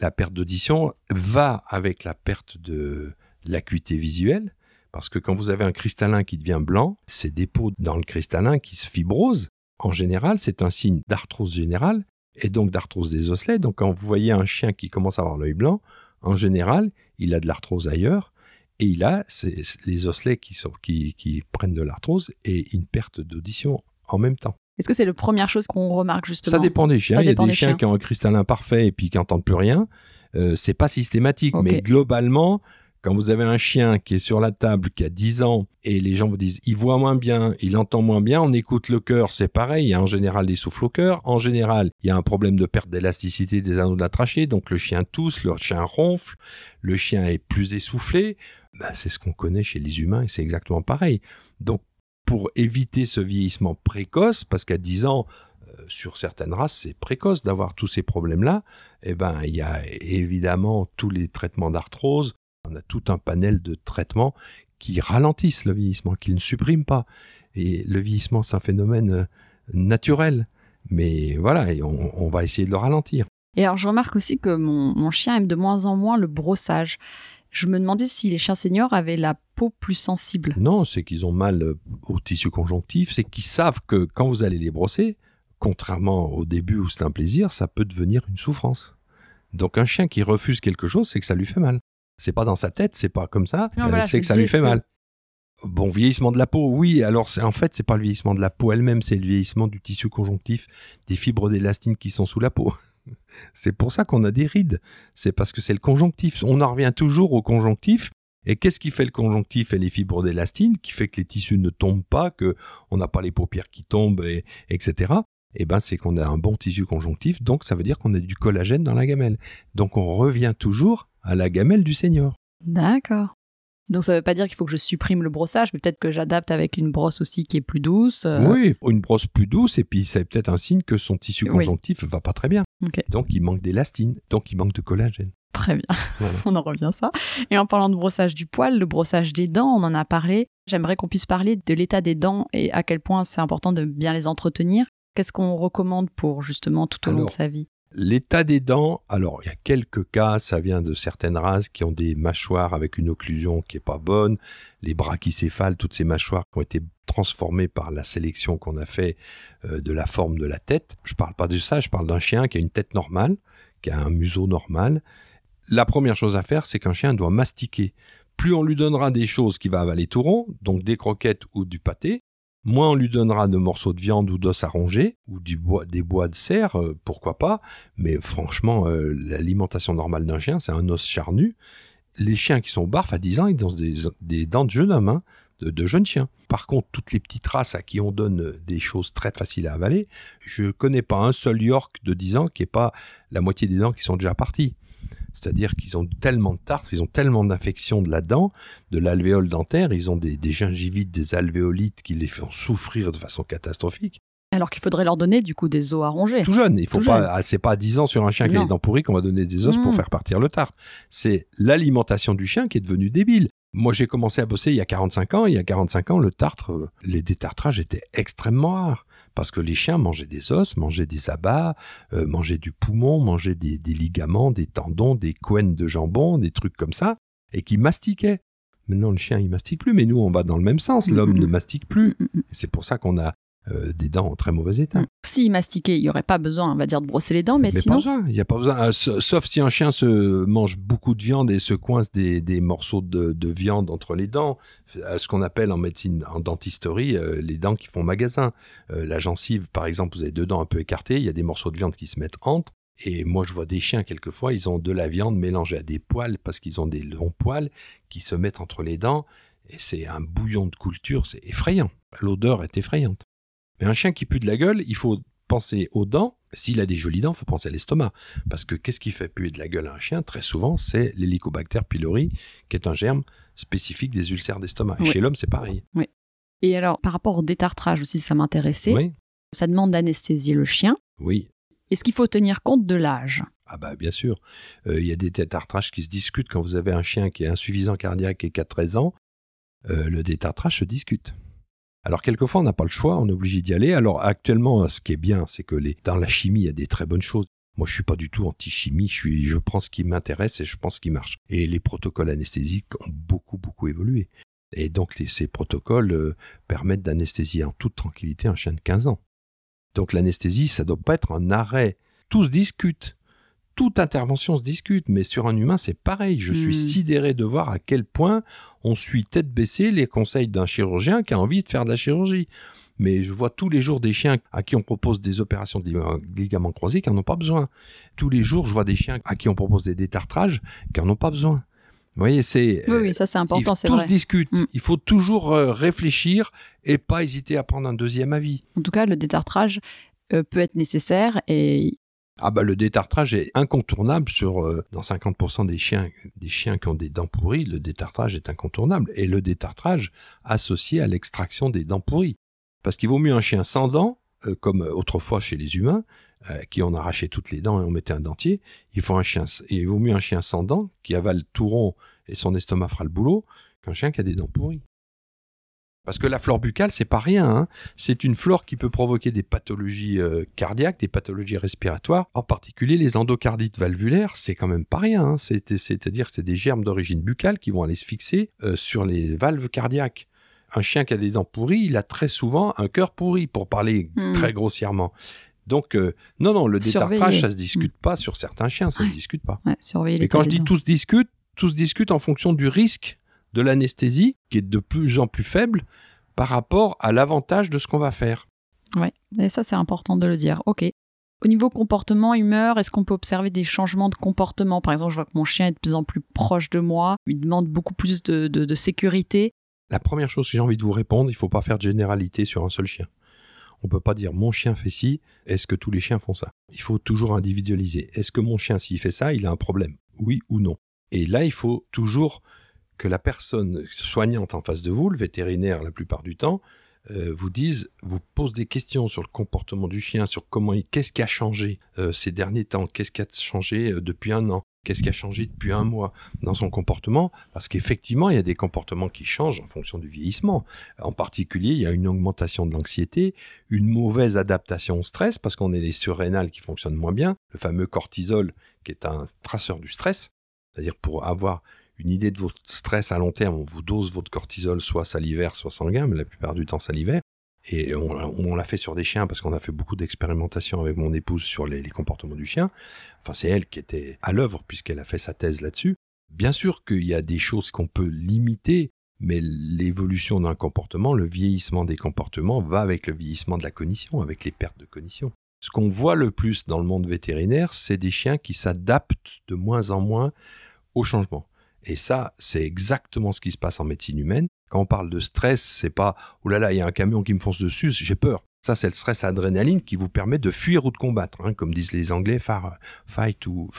La perte d'audition va avec la perte de l'acuité visuelle, parce que quand vous avez un cristallin qui devient blanc, ces dépôts dans le cristallin qui se fibrosent, en général, c'est un signe d'arthrose générale et donc d'arthrose des osselets. Donc quand vous voyez un chien qui commence à avoir l'œil blanc, en général, il a de l'arthrose ailleurs et il a les osselets qui, qui, prennent de l'arthrose et une perte d'audition en même temps.
Est-ce que c'est la première chose qu'on remarque justement?
Ça dépend des chiens. il y a des, chiens, qui ont un cristallin parfait et puis qui n'entendent plus rien. Euh, c'est pas systématique, mais globalement, quand vous avez un chien qui est sur la table, qui a 10 ans, et les gens vous disent, il voit moins bien, il entend moins bien, on écoute le cœur, c'est pareil, il y a en général des souffles au cœur, en général, il y a un problème de perte d'élasticité des anneaux de la trachée, donc le chien tousse, le chien ronfle, le chien est plus essoufflé, ben, c'est ce qu'on connaît chez les humains et c'est exactement pareil. Donc, pour éviter ce vieillissement précoce, parce qu'à 10 ans, euh, sur certaines races, c'est précoce d'avoir tous ces problèmes-là. Eh ben, il y a évidemment tous les traitements d'arthrose, on a tout un panel de traitements qui ralentissent le vieillissement, qui ne suppriment pas. Et le vieillissement, c'est un phénomène euh, naturel. Mais voilà, on, va essayer de le ralentir.
Et alors, je remarque aussi que mon, chien aime de moins en moins le brossage. Je me demandais si les chiens seniors avaient la peau plus sensible.
Non, c'est qu'ils ont mal euh, au tissu conjonctif, c'est qu'ils savent que quand vous allez les brosser, contrairement au début où c'est un plaisir, ça peut devenir une souffrance. Donc un chien qui refuse quelque chose, c'est que ça lui fait mal. C'est pas dans sa tête, c'est pas comme ça. Euh, c'est que ça lui fait mal. Bon, vieillissement de la peau, oui. Alors, c'est en fait, c'est pas le vieillissement de la peau elle-même, c'est le vieillissement du tissu conjonctif, des fibres d'élastine qui sont sous la peau. c'est pour ça qu'on a des rides. C'est parce que c'est le conjonctif. On en revient toujours au conjonctif. Et qu'est-ce qui fait le conjonctif et les fibres d'élastine, qui fait que les tissus ne tombent pas, que on n'a pas les paupières qui tombent, et, etc. Eh ben, c'est qu'on a un bon tissu conjonctif, donc ça veut dire qu'on a du collagène dans la gamelle. Donc on revient toujours à la gamelle du seigneur.
D'accord. Donc ça ne veut pas dire qu'il faut que je supprime le brossage, mais peut-être que j'adapte avec une brosse aussi qui est plus douce.
Euh. Oui, une brosse plus douce, et puis c'est peut-être un signe que son tissu conjonctif ne va pas très bien. Donc il manque d'élastine, donc il manque de collagène.
Très bien, on en revient à ça. Et en parlant de brossage du poil, le brossage des dents, on en a parlé. J'aimerais qu'on puisse parler de l'état des dents et à quel point c'est important de bien les entretenir. Qu'est-ce qu'on recommande pour justement tout au long de sa vie?
L'état des dents, alors il y a quelques cas, ça vient de certaines races qui ont des mâchoires avec une occlusion qui est pas bonne, les brachycéphales, toutes ces mâchoires qui ont été transformées par la sélection qu'on a fait euh, de la forme de la tête. Je parle pas de ça, je parle d'un chien qui a une tête normale, qui a un museau normal. La première chose à faire, c'est qu'un chien doit mastiquer. Plus on lui donnera des choses qui va avaler tout rond, donc des croquettes ou du pâté, moins on lui donnera de morceaux de viande ou d'os à ronger, ou des bois de cerf, euh, pourquoi pas, mais franchement, euh, l'alimentation normale d'un chien, c'est un os charnu. Les chiens qui sont barfs à 10 ans, ils ont des, dents de jeune homme, hein. de, jeunes chiens. Par contre, toutes les petites races à qui on donne des choses très faciles à avaler, je connais pas un seul York de 10 ans qui est pas la moitié des dents qui sont déjà parties. C'est-à-dire qu'ils ont tellement de tartes, ils ont tellement d'infections de la dent, de l'alvéole dentaire, ils ont des, des gingivites, des alvéolites qui les font souffrir de façon catastrophique.
Alors qu'il faudrait leur donner du coup des os à ronger.
Tout jeune, il faut pas, ah, c'est pas à 10 ans sur un chien qui a les dents pourries qu'on va donner des os pour mmh. faire partir le tarte. C'est l'alimentation du chien qui est devenue débile. Moi, j'ai commencé à bosser il y a 45 ans. Il y a 45 ans, le tartre, euh, les détartrages étaient extrêmement rares. Parce que les chiens mangeaient des os, mangeaient des abats, euh, mangeaient du poumon, mangeaient des, ligaments, des tendons, des couennes de jambon, des trucs comme ça, et qui mastiquaient. Maintenant, le chien, il mastique plus, mais nous, on va dans le même sens. L'homme mm, mm, ne mm. mastique plus. C'est pour ça qu'on a euh, des dents en très mauvais état.
Mm. S'il mastiquait, il n'y aurait pas besoin, on va dire, de brosser les dents, mais, mais sinon...
il n'y a pas besoin. Euh, sauf si un chien se mange beaucoup de viande et se coince des, morceaux de, viande entre les dents, euh, ce qu'on appelle en médecine, en dentisterie, les dents qui font magasin. la gencive, par exemple, vous avez deux dents un peu écartées, il y a des morceaux de viande qui se mettent entre. Et moi, je vois des chiens, quelquefois, ils ont de la viande mélangée à des poils, parce qu'ils ont des longs poils qui se mettent entre les dents. Et c'est un bouillon de culture, c'est effrayant. L'odeur est effrayante. Mais un chien qui pue de la gueule, il faut penser aux dents. S'il a des jolies dents, il faut penser à l'estomac. Parce que qu'est-ce qui fait puer de la gueule à un chien? Très souvent, c'est l'hélicobacter pylori, qui est un germe spécifique des ulcères d'estomac. Et chez l'homme, c'est pareil.
Oui. Et alors, par rapport au détartrage aussi, ça m'intéressait. Oui. Ça demande d'anesthésier le chien.
Oui.
Est-ce qu'il faut tenir compte de l'âge?
Ah bah bien sûr. Euh, il y a des détartrages qui se discutent quand vous avez un chien qui est insuffisant cardiaque et qui a 13 ans. Euh, le détartrage se discute. Alors quelquefois on n'a pas le choix, on est obligé d'y aller. Alors actuellement, ce qui est bien, c'est que dans la chimie, il y a des très bonnes choses. Moi, je suis pas du tout anti-chimie. Je je prends ce qui m'intéresse et je pense ce qui marche. Et les protocoles anesthésiques ont beaucoup, beaucoup évolué. Et donc, ces protocoles euh, permettent d'anesthésier en toute tranquillité un chien de 15 ans. Donc, l'anesthésie, ça doit pas être un arrêt. Tous discutent toute intervention se discute, mais sur un humain, c'est pareil. Je suis hmm. sidéré de voir à quel point on suit tête baissée les conseils d'un chirurgien qui a envie de faire de la chirurgie. Mais je vois tous les jours des chiens à qui on propose des opérations de ligaments croisés qui n'en ont pas besoin. Tous les jours, je vois des chiens à qui on propose des détartrages qui n'en ont pas besoin. Vous voyez, c'est.
Oui, ça c'est important, c'est vrai.
Tous discutent. Hmm. Il faut toujours euh, réfléchir et pas hésiter à prendre un deuxième avis.
En tout cas, le détartrage euh, peut être nécessaire et
ah bah le détartrage est incontournable sur euh, dans 50% des chiens des chiens qui ont des dents pourries, le détartrage est incontournable et le détartrage associé à l'extraction des dents pourries. Parce qu'il vaut mieux un chien sans dents euh, comme autrefois chez les humains euh, qui ont arraché toutes les dents et on mettait un dentier, il faut un chien il vaut mieux un chien sans dents qui avale tout rond et son estomac fera le boulot qu'un chien qui a des dents pourries. Parce que la flore buccale, c'est pas rien. Hein. C'est une flore qui peut provoquer des pathologies euh, cardiaques, des pathologies respiratoires, en particulier les endocardites valvulaires. C'est quand même pas rien. Hein. C'est-à-dire que c'est des germes d'origine buccale qui vont aller se fixer euh, sur les valves cardiaques. Un chien qui a des dents pourries, il a très souvent un cœur pourri, pour parler hmm. très grossièrement. Donc, euh, non, non, le détartrage, ça se discute hmm. pas sur certains chiens, ça se discute pas.
Ouais, Et
quand je dis tous discutent, tous discutent en fonction du risque de l'anesthésie qui est de plus en plus faible par rapport à l'avantage de ce qu'on va faire.
Oui, et ça c'est important de le dire. Ok. Au niveau comportement, humeur, est-ce qu'on peut observer des changements de comportement? Par exemple, je vois que mon chien est de plus en plus proche de moi, il demande beaucoup plus de, sécurité.
La première chose que j'ai envie de vous répondre, il ne faut pas faire de généralité sur un seul chien. On ne peut pas dire mon chien fait ci, est-ce que tous les chiens font ça? Il faut toujours individualiser. Est-ce que mon chien, s'il fait ça, il a un problème? Oui ou non? Et là, il faut toujours que la personne soignante en face de vous, le vétérinaire la plupart du temps, euh, vous dise, vous pose des questions sur le comportement du chien, sur comment, qu'est-ce qui a changé euh, ces derniers temps, qu'est-ce qui a changé euh, depuis un an, qu'est-ce qui a changé depuis un mois dans son comportement, parce qu'effectivement, il y a des comportements qui changent en fonction du vieillissement. En particulier, il y a une augmentation de l'anxiété, une mauvaise adaptation au stress, parce qu'on est les surrénales qui fonctionnent moins bien, le fameux cortisol qui est un traceur du stress, c'est-à-dire pour avoir une idée de votre stress à long terme, on vous dose votre cortisol soit salivaire, soit sanguin, mais la plupart du temps salivaire. Et on, l'a fait sur des chiens parce qu'on a fait beaucoup d'expérimentations avec mon épouse sur les, comportements du chien. Enfin, c'est elle qui était à l'œuvre puisqu'elle a fait sa thèse là-dessus. Bien sûr qu'il y a des choses qu'on peut limiter, mais l'évolution d'un comportement, le vieillissement des comportements va avec le vieillissement de la cognition, avec les pertes de cognition. Ce qu'on voit le plus dans le monde vétérinaire, c'est des chiens qui s'adaptent de moins en moins au changement. Et ça, c'est exactement ce qui se passe en médecine humaine. Quand on parle de stress, c'est pas oh là là, il y a un camion qui me fonce dessus, j'ai peur. Ça, c'est le stress adrénaline qui vous permet de fuir ou de combattre, hein, comme disent les Anglais, fight ou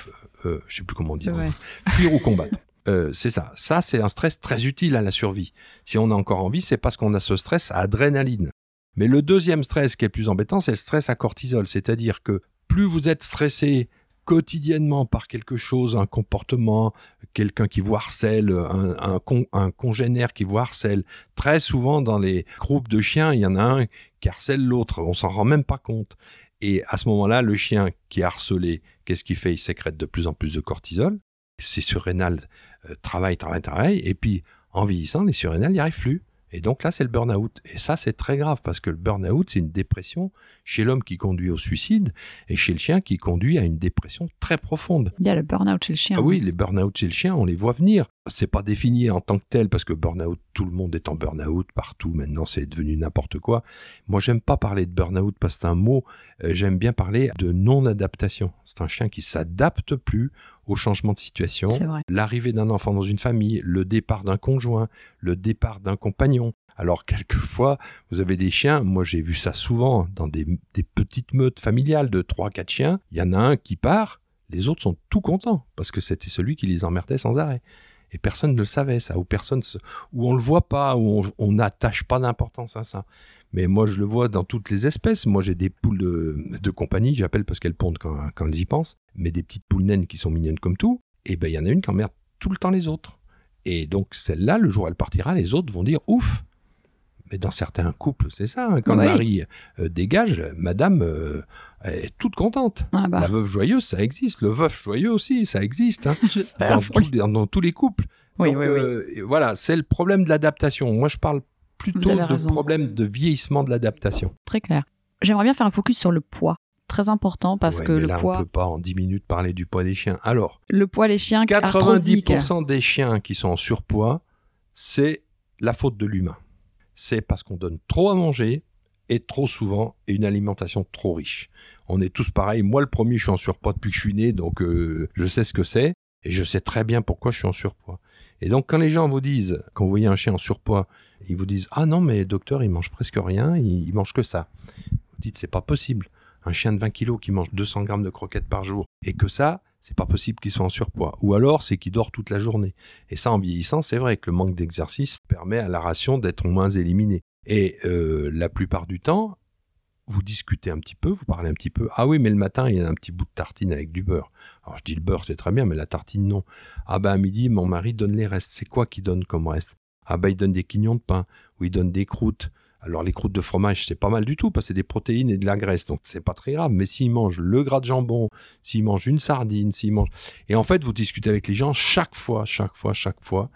euh, je sais plus comment dire, fuir ou combattre. Euh, c'est ça. Ça, c'est un stress très utile à la survie. Si on a encore envie, c'est parce qu'on a ce stress à adrénaline. Mais le deuxième stress qui est plus embêtant, c'est le stress à cortisol. C'est-à-dire que plus vous êtes stressé quotidiennement par quelque chose, un comportement, quelqu'un qui vous harcèle, un, un, congénère qui vous harcèle. Très souvent dans les groupes de chiens, il y en a un qui harcèle l'autre, on s'en rend même pas compte. Et à ce moment-là, le chien qui est harcelé, qu'est-ce qu'il fait? Il sécrète de plus en plus de cortisol. Ses surrénales euh, travaillent, travaillent, travaillent. Et puis, en vieillissant, les surrénales n'y arrivent plus. Et donc là, c'est le burn-out. Et ça, c'est très grave parce que le burn-out, c'est une dépression chez l'homme qui conduit au suicide et chez le chien qui conduit à une dépression très profonde.
Il y a le burn-out chez le chien.
Ah oui, les burn-out chez le chien, on les voit venir. C'est pas défini en tant que tel parce que burn-out, tout le monde est en burn-out partout. Maintenant, c'est devenu n'importe quoi. Moi, j'aime pas parler de burn-out parce que c'est un mot. Euh, j'aime bien parler de non-adaptation. C'est un chien qui s'adapte plus au changement de situation, l'arrivée d'un enfant dans une famille, le départ d'un conjoint, le départ d'un compagnon. Alors quelquefois, vous avez des chiens, moi j'ai vu ça souvent dans des, petites meutes familiales de 3-4 chiens, il y en a un qui part, les autres sont tout contents, parce que c'était celui qui les emmerdait sans arrêt. Et personne ne le savait, ça, ou personne, ou on le voit pas, ou on n'attache pas d'importance à ça. Mais moi, je le vois dans toutes les espèces. Moi, j'ai des poules de, compagnie, j'appelle parce qu'elles pondent quand, quand, elles y pensent, mais des petites poules naines qui sont mignonnes comme tout. Et ben, il y en a une qui emmerde tout le temps les autres. Et donc, celle-là, le jour où elle partira, les autres vont dire ouf. Mais dans certains couples, c'est ça. Hein. quand le mari euh, dégage, madame euh, est toute contente. Ah bah. La veuve joyeuse, ça existe. Le veuf joyeux aussi, ça existe. Hein. dans, dans, tous les couples.
Oui, oui, oui.
Euh, voilà, c'est le problème de l'adaptation. Moi, je parle plutôt de problème de vieillissement de l'adaptation.
Très clair. J'aimerais bien faire un focus sur le poids. Très important parce que le
là,
poids.
On peut pas en 10 minutes parler du poids des chiens. Alors.
Le poids des chiens.
90% des chiens qui sont en surpoids, c'est la faute de l'humain. C'est parce qu'on donne trop à manger et trop souvent et une alimentation trop riche. On est tous pareils. Moi, le premier, je suis en surpoids depuis que je suis né, donc euh, je sais ce que c'est et je sais très bien pourquoi je suis en surpoids. Et donc, quand les gens vous disent, quand vous voyez un chien en surpoids, ils vous disent Ah non, mais docteur, il mange presque rien, il, mange que ça. Vous dites C'est pas possible. Un chien de 20 kilos qui mange 200 grammes de croquettes par jour et que ça, c'est pas possible qu'il soit en surpoids. Ou alors, c'est qu'il dort toute la journée. Et ça, en vieillissant, c'est vrai que le manque d'exercice permet à la ration d'être moins éliminée. Et euh, la plupart du temps, vous discutez un petit peu, vous parlez un petit peu. Ah oui, mais le matin, il y a un petit bout de tartine avec du beurre. Alors je dis le beurre, c'est très bien, mais la tartine, non. Ah ben à midi, mon mari donne les restes. C'est quoi qu'il donne comme reste? Ah ben il donne des quignons de pain, ou il donne des croûtes. Alors les croûtes de fromage, c'est pas mal du tout, parce que c'est des protéines et de la graisse, donc c'est pas très grave. Mais s'il mange le gras de jambon, s'il mange une sardine, s'il mange... Et en fait, vous discutez avec les gens chaque fois, chaque fois, chaque fois,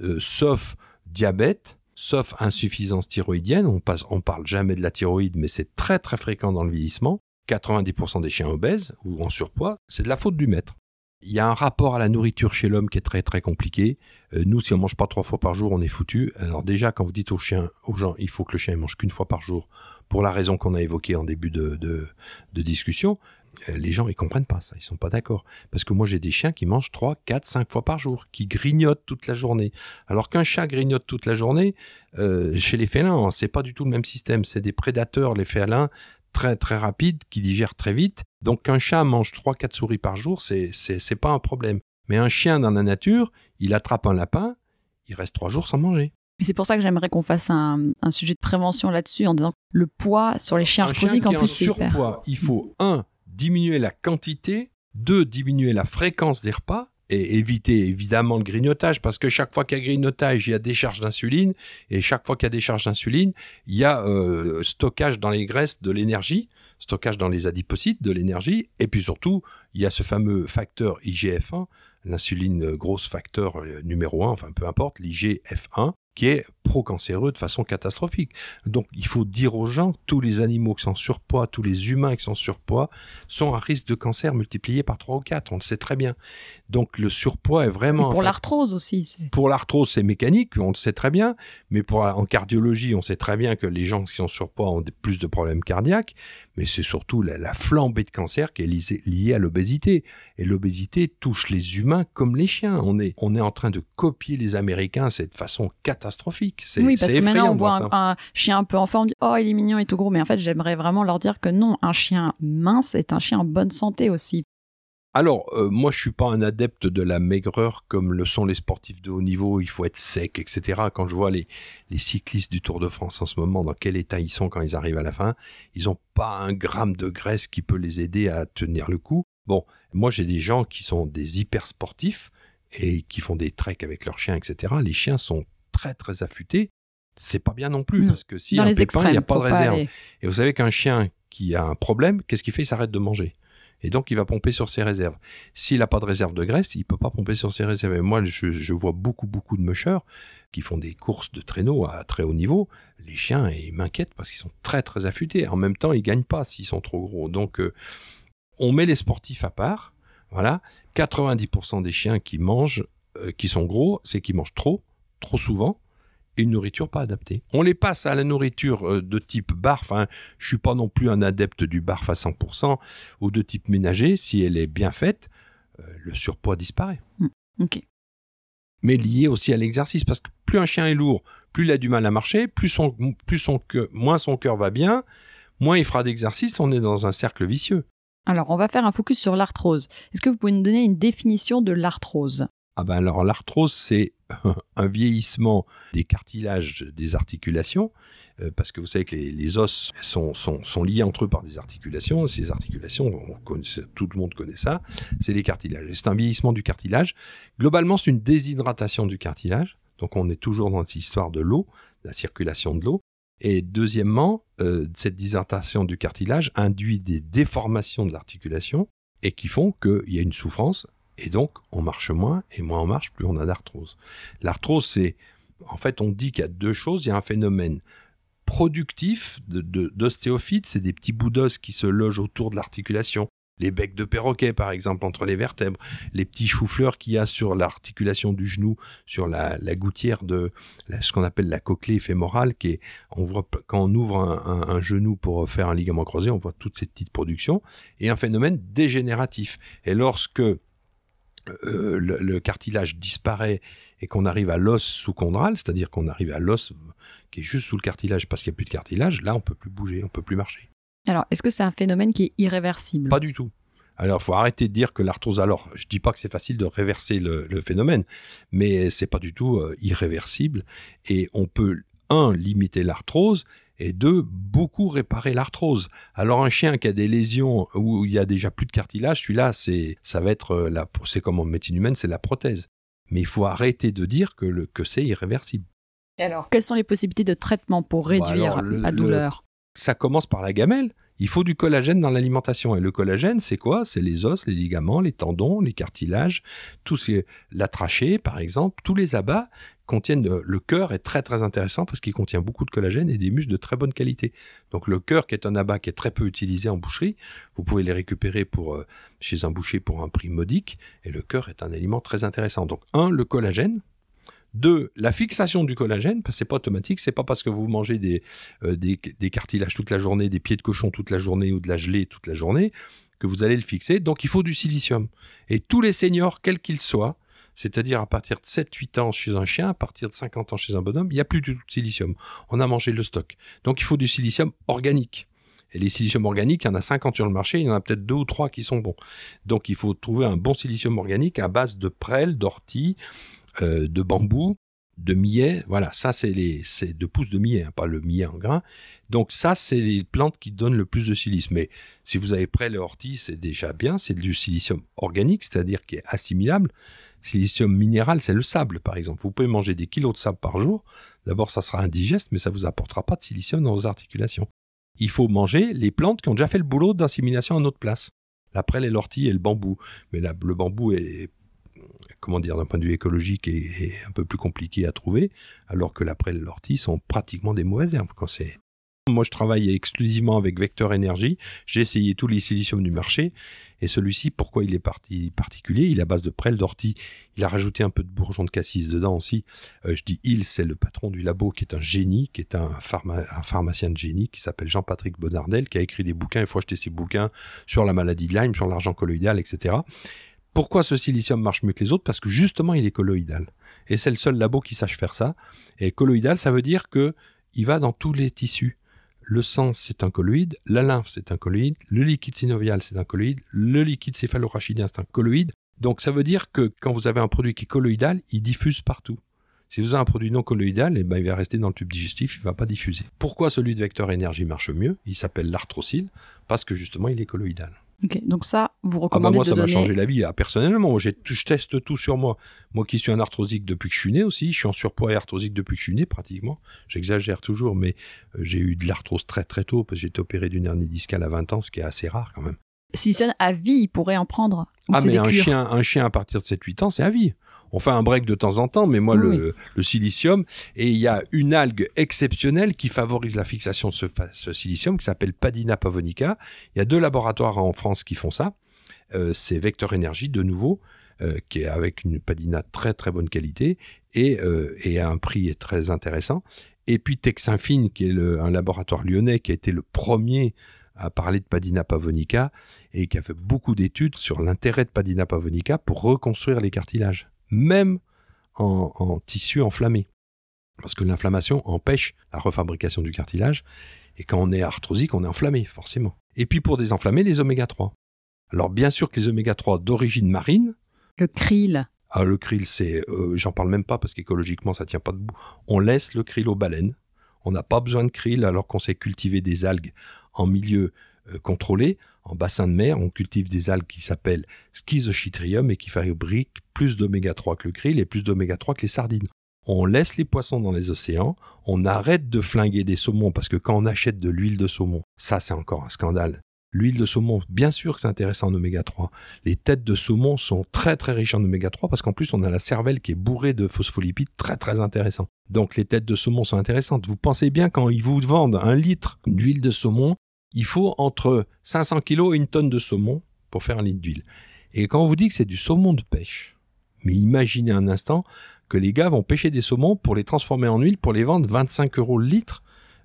euh, sauf diabète, sauf insuffisance thyroïdienne. On, passe, parle jamais de la thyroïde, mais c'est très très fréquent dans le vieillissement. 90% des chiens obèses ou en surpoids, c'est de la faute du maître. Il y a un rapport à la nourriture chez l'homme qui est très très compliqué. Euh, nous, si on mange pas trois fois par jour, on est foutu. Alors déjà, quand vous dites aux chiens, aux gens, il faut que le chien mange qu'une fois par jour, pour la raison qu'on a évoquée en début de, de discussion, euh, les gens ils comprennent pas ça, ils sont pas d'accord. Parce que moi j'ai des chiens qui mangent 3, 4, 5 fois par jour, qui grignotent toute la journée. Alors qu'un chat grignote toute la journée, euh, chez les félins, hein, c'est pas du tout le même système. C'est des prédateurs, les félins, très très rapides, qui digèrent très vite. Donc qu'un chat mange 3, 4 souris par jour, c'est, c'est, pas un problème. Mais un chien dans la nature, il attrape un lapin, il reste 3 jours sans manger.
Et c'est pour ça que j'aimerais qu'on fasse un, sujet de prévention là-dessus en disant le poids sur les chiens arthrosiques en plus c'est
surpoids, il faut un diminuer la quantité, deux, diminuer la fréquence des repas, et éviter évidemment le grignotage, parce que chaque fois qu'il y a grignotage, il y a décharge d'insuline, et chaque fois qu'il y a décharge d'insuline, il y a euh, stockage dans les graisses de l'énergie, stockage dans les adipocytes de l'énergie, et puis surtout, il y a ce fameux facteur IGF-1, l'insuline grosse facteur euh, numéro 1, enfin peu importe, l'IGF-1, qui est pro-cancéreux de façon catastrophique. Donc il faut dire aux gens tous les animaux qui sont surpoids, tous les humains qui sont surpoids, sont à risque de cancer multiplié par 3 ou 4, on le sait très bien. Donc le surpoids est vraiment...
pour l'arthrose aussi.
Pour l'arthrose, c'est mécanique, on le sait très bien, mais pour, en cardiologie, on sait très bien que les gens qui sont surpoids ont plus de problèmes cardiaques, mais c'est surtout la, flambée de cancer qui est liée, à l'obésité. Et l'obésité touche les humains comme les chiens. On est, on est en train de copier les Américains, c'est de façon catastrophique. C'est
Oui, parce que maintenant on voit un, chien un peu en forme, on dit, oh il est mignon et tout gros, mais en fait j'aimerais vraiment leur dire que non, un chien mince est un chien en bonne santé aussi.
Alors, euh, moi, je suis pas un adepte de la maigreur comme le sont les sportifs de haut niveau. Il faut être sec, etc. Quand je vois les, les cyclistes du Tour de France en ce moment, dans quel état ils sont quand ils arrivent à la fin, ils ont pas un gramme de graisse qui peut les aider à tenir le coup. Bon, moi, j'ai des gens qui sont des hyper sportifs et qui font des treks avec leurs chiens, etc. Les chiens sont très, très affûtés. C'est pas bien non plus parce que
Dans
a un pépin, il n'y a pas de réserve. Et vous savez qu'un chien qui a un problème, qu'est-ce qu'il fait? Il s'arrête de manger. Et donc, il va pomper sur ses réserves. S'il n'a pas de réserve de graisse, il peut pas pomper sur ses réserves. Et moi, je, je vois beaucoup, beaucoup de mushers qui font des courses de traîneau à très haut niveau. Les chiens, ils m'inquiètent parce qu'ils sont très, très affûtés. En même temps, ils gagnent pas s'ils sont trop gros. Donc, euh, on met les sportifs à part. Voilà. 90% des chiens qui mangent, euh, qui sont gros, c'est qu'ils mangent trop, trop souvent, et une nourriture pas adaptée. On les passe à la nourriture euh, de type barf. Hein. Je suis pas non plus un adepte du barf à 100% ou de type ménager. Si elle est bien faite, euh, le surpoids disparaît.
Ok.
Mais lié aussi à l'exercice, parce que plus un chien est lourd, plus il a du mal à marcher, plus son, plus son cœur, moins son cœur va bien, moins il fera d'exercice. On est dans un cercle vicieux.
Alors on va faire un focus sur l'arthrose. Est-ce que vous pouvez nous donner une définition de l'arthrose?
Ah ben alors l'arthrose, c'est un vieillissement des cartilages des articulations, euh, parce que vous savez que les, os sont, sont, sont liés entre eux par des articulations. Ces articulations, tout le monde connaît ça, c'est les cartilages. C'est un vieillissement du cartilage. Globalement, c'est une déshydratation du cartilage. Donc on est toujours dans cette histoire de l'eau, la circulation de l'eau. Et deuxièmement, euh, cette déshydratation du cartilage induit des déformations de l'articulation et qui font qu'il y a une souffrance et donc, on marche moins, et moins on marche, plus on a d'arthrose. L'arthrose, c'est, en fait, on dit qu'il y a deux choses. Il y a un phénomène productif d'ostéophytes, c'est des petits bouts d'os qui se logent autour de l'articulation. Les becs de perroquet, par exemple, entre les vertèbres. Les petits choux-fleurs qu'il y a sur l'articulation du genou, sur la, gouttière de ce qu'on appelle la cochlée fémorale, qui est, on voit, quand on ouvre un- un genou pour faire un ligament croisé, on voit toutes ces petites productions. Et un phénomène dégénératif. Et lorsque euh, le, le cartilage disparaît et qu'on arrive à l'os sous-chondral, c'est-à-dire qu'on arrive à l'os qui est juste sous le cartilage parce qu'il n'y a plus de cartilage, là on peut plus bouger, on peut plus marcher.
Alors est-ce que c'est un phénomène qui est irréversible?
Pas du tout. Alors, il faut arrêter de dire que l'arthrose. Alors, je dis pas que c'est facile de réverser le, le phénomène, mais c'est pas du tout euh, irréversible. Et on peut un limiter l'arthrose et deux beaucoup réparer l'arthrose. Alors, un chien qui a des lésions où il y a déjà plus de cartilage, celui-là, c'est ça va être euh, la, c'est comme en médecine humaine, c'est la prothèse. Mais il faut arrêter de dire que le que c'est irréversible.
Alors quelles sont les possibilités de traitement pour réduire
alors, le-
la
le-
douleur?
Ça commence par la gamelle. Il faut du collagène dans l'alimentation. Et le collagène, c'est quoi? C'est les os, les ligaments, les tendons, les cartilages, tout ce la trachée, par exemple, tous les abats contiennent euh, le cœur est très très intéressant parce qu'il contient beaucoup de collagène et des muscles de très bonne qualité. Donc le cœur qui est un abat qui est très peu utilisé en boucherie, vous pouvez les récupérer pour euh, chez un boucher pour un prix modique et le cœur est un aliment très intéressant. Donc un le collagène, deux, la fixation du collagène, parce que c'est pas automatique, c'est pas parce que vous mangez des, euh, des, des cartilages toute la journée, des pieds de cochon toute la journée ou de la gelée toute la journée que vous allez le fixer. Donc il faut du silicium. Et tous les seniors, quels qu'ils soient, c'est-à-dire à partir de 7-8 ans chez un chien, à partir de 50 ans chez un bonhomme, il n'y a plus du tout de silicium. On a mangé le stock. Donc il faut du silicium organique. Et les siliciums organiques, il y en a 50 sur le marché, il y en a peut-être deux ou trois qui sont bons. Donc il faut trouver un bon silicium organique à base de prêle, d'ortie, euh, de bambou, de millet. Voilà, ça c'est les c'est de pousses de millet, hein, pas le millet en grain. Donc ça c'est les plantes qui donnent le plus de silice. Mais si vous avez prêle et ortie, c'est déjà bien. C'est du silicium organique, c'est-à-dire qui est assimilable. Silicium minéral, c'est le sable, par exemple. Vous pouvez manger des kilos de sable par jour. D'abord, ça sera indigeste, mais ça vous apportera pas de silicium dans vos articulations. Il faut manger les plantes qui ont déjà fait le boulot d'assimilation à notre place. La prêle et l'ortie et le bambou. Mais le bambou est, comment dire, d'un point de vue écologique, est, un peu plus compliqué à trouver, alors que la prêle et l'ortie sont pratiquement des mauvaises herbes. Quand c'est moi, je travaille exclusivement avec Vecteur Énergie. J'ai essayé tous les siliciums du marché. Et celui-ci, pourquoi il est parti particulier? Il est à base de prêle d'ortie. Il a rajouté un peu de bourgeon de cassis dedans aussi. Euh, je dis il, c'est le patron du labo qui est un génie, qui est un, un pharmacien de génie, qui s'appelle Jean-Patrick Bonardel, qui a écrit des bouquins. Il faut acheter ses bouquins sur la maladie de Lyme, sur l'argent colloïdal, etc. Pourquoi ce silicium marche mieux que les autres? Parce que justement, il est colloïdal. Et c'est le seul labo qui sache faire ça. Et colloïdal, ça veut dire que il va dans tous les tissus. Le sang, c'est un colloïde. La lymphe, c'est un colloïde. Le liquide synovial, c'est un colloïde. Le liquide céphalorachidien, c'est un colloïde. Donc ça veut dire que quand vous avez un produit qui est colloïdal, il diffuse partout. Si vous avez un produit non colloïdal, eh ben, il va rester dans le tube digestif, il ne va pas diffuser. Pourquoi celui de Vecteur Énergie marche mieux? Il s'appelle l'arthrocyle, parce que justement, il est colloïdal.
Ok, donc ça, vous
Ah bah
recommandez
moi,
de
ça m'a changé la vie. Ah, personnellement, moi, je teste tout sur moi. Moi qui suis un arthrosique depuis que je suis né aussi, je suis en surpoids et arthrosique depuis que je suis né pratiquement. J'exagère toujours, mais euh, j'ai eu de l'arthrose très très tôt parce que j'ai été opéré d'une hernie discale à 20 ans, ce qui est assez rare quand même.
Silicium à vie, il pourrait en prendre. Ou
ah mais
des
un
cures
chien, un chien à partir de 7-8 ans, c'est à vie. On fait un break de temps en temps, mais moi
Oui,
le, le silicium et il y a une algue exceptionnelle qui favorise la fixation de ce, silicium qui s'appelle Padina pavonica. Il y a deux laboratoires en France qui font ça. Euh, c'est Vecteur Énergie de nouveau, euh, qui est avec une Padina très très bonne qualité et, euh, et à un prix très intéressant. Et puis Texinfine, qui est le- un laboratoire lyonnais qui a été le premier à parler de Padina pavonica et qui a fait beaucoup d'études sur l'intérêt de Padina pavonica pour reconstruire les cartilages, même en, en tissu enflammé. Parce que l'inflammation empêche la refabrication du cartilage, et quand on est arthrosique, on est enflammé, forcément. Et puis pour désenflammer, les oméga 3. Alors bien sûr que les oméga 3 d'origine marine,
Le krill.
ah, le krill, c'est, euh, j'en parle même pas parce qu'écologiquement ça tient pas debout. On laisse le krill aux baleines. On n'a pas besoin de krill alors qu'on sait cultiver des algues en milieu euh, contrôlé, en bassin de mer. On cultive des algues qui s'appellent Schizochytrium et qui fabriquent plus d'oméga 3 que le krill et plus d'oméga 3 que les sardines. On laisse les poissons dans les océans, on arrête de flinguer des saumons parce que quand on achète de l'huile de saumon, ça c'est encore un scandale. L'huile de saumon, bien sûr que c'est intéressant en oméga 3. Les têtes de saumon sont très très riches en oméga 3 parce qu'en plus on a la cervelle qui est bourrée de phospholipides très très intéressants. Donc les têtes de saumon sont intéressantes. Vous pensez bien quand ils vous vendent un litre d'huile de saumon, il faut entre 500 kg et une tonne de saumon pour faire un litre d'huile. Et quand on vous dit que c'est du saumon de pêche, mais imaginez un instant que les gars vont pêcher des saumons pour les transformer en huile pour les vendre 25 euros le litre.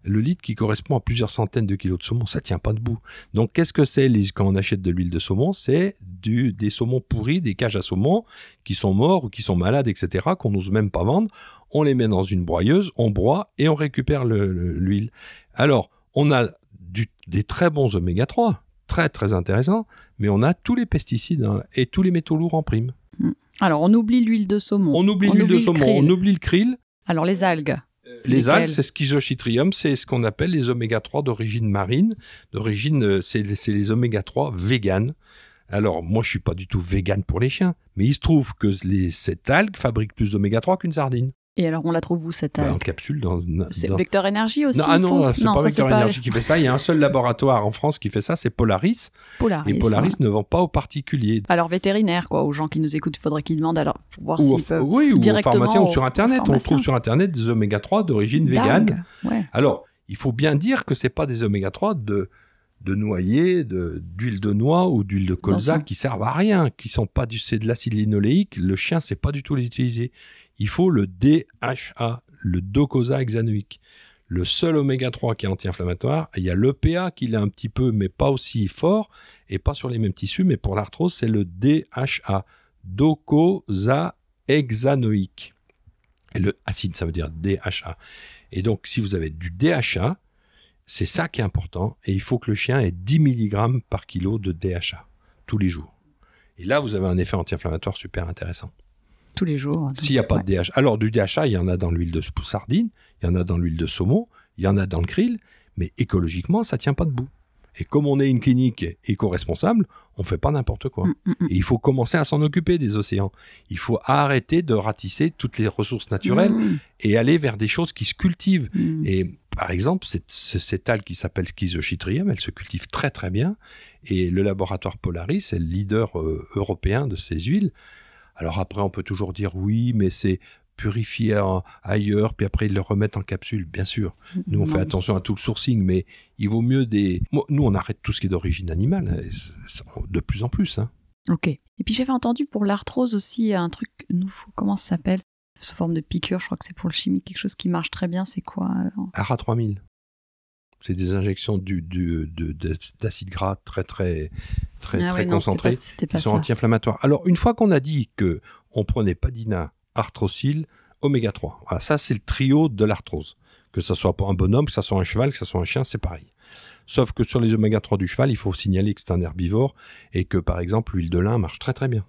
Le litre qui correspond à plusieurs centaines de kilos de saumon, ça tient pas debout. Donc qu'est-ce que c'est quand on achète de l'huile de saumon? C'est des saumons pourris, des cages à saumon qui sont morts ou qui sont malades, etc., qu'on n'ose même pas vendre. On les met dans une broyeuse, on broie et on récupère le- le- l'huile. Alors, on a du- des très bons oméga 3, très très intéressants, mais on a tous les pesticides hein, et tous les métaux lourds en prime.
Alors, on oublie l'huile de saumon.
On oublie l'huile de saumon,
krill.
on oublie le krill.
Alors, les algues. C'est
Les algues, c'est Schizochytrium, c'est ce qu'on appelle les oméga 3 d'origine marine, d'origine, euh, c'est c'est les oméga 3 véganes. Alors, moi, je suis pas du tout vegan pour les chiens, mais il se trouve que les, cette algue fabrique plus d'oméga 3 qu'une sardine.
Et alors, on la trouve où cette
Bah, en
algue
capsule dans.
C'est
dans-
Vecteur Énergie aussi
Non, ah non, c'est pas Vector Énergie qui fait ça. Il y a un seul laboratoire en France qui fait ça, c'est Polaris.
Polaris.
et Polaris
ouais.
ne vend pas aux particuliers.
Alors, vétérinaire, quoi, aux gens qui nous écoutent, il faudrait qu'ils demandent alors pour voir s'ils peuvent.
oui, ou aux
directement
pharmaciens ou sur Internet. On trouve sur Internet des oméga 3 d'origine végane.
Ouais.
Alors, il faut bien dire que c'est pas des oméga 3 de de noyer, de d'huile de noix ou d'huile de colza qui servent à rien, qui sont pas du c'est de l'acide linoléique, le chien sait pas du tout les utiliser. Il faut le DHA, le docosahexanoïque. hexanoïque. Le seul oméga 3 qui est anti-inflammatoire, il y a l'EPA qui l'est un petit peu mais pas aussi fort et pas sur les mêmes tissus mais pour l'arthrose, c'est le DHA, docosahexanoïque. Et le acide ça veut dire DHA. Et donc, si vous avez du DHA, c'est ça qui est important. Et il faut que le chien ait 10 mg par kilo de DHA tous les jours. Et là, vous avez un effet anti-inflammatoire super intéressant.
Tous les jours.
S'il n'y a pas de DHA. Alors, du DHA, il y en a dans l'huile de sardine, il y en a dans l'huile de saumon, il y en a dans le krill, mais écologiquement, ça tient pas debout. Et comme on est une clinique éco-responsable, on fait pas n'importe quoi.
Mm, mm, mm.
Et il faut commencer à s'en occuper des océans. Il faut arrêter de ratisser toutes les ressources naturelles et aller vers des choses qui se cultivent. Et par exemple, cette, ce- cette algue qui s'appelle Schizochytrium, elle se cultive très très bien. Et le laboratoire Polaris est le leader euh, européen de ces huiles. Alors après, on peut toujours dire oui, mais c'est purifié en- ailleurs, puis après ils le remettent en capsule, bien sûr. Nous, on
Non.
fait attention à tout le sourcing, mais il vaut mieux des... Nous, on arrête tout ce qui est d'origine animale, c'est- de plus en plus. Hein.
Ok. Et puis j'avais entendu pour l'arthrose aussi un truc nouveau. Comment ça s'appelle? Sous forme de piqûre, je crois que c'est pour le chimie, quelque chose qui marche très bien. C'est quoi alors
ARA 3000. C'est des injections du, du- d'acide gras très très très
Ah
très
ouais,
qui sont anti-inflammatoires. Alors une fois qu'on a dit que on prenait Padina, Arthrosil, Oméga 3. Voilà, ça c'est le trio de l'arthrose. Que ce soit pour un bonhomme, que ce soit un cheval, que ce soit un chien, c'est pareil. Sauf que sur les oméga 3 du cheval, il faut signaler que c'est un herbivore et que par exemple l'huile de lin marche très très bien.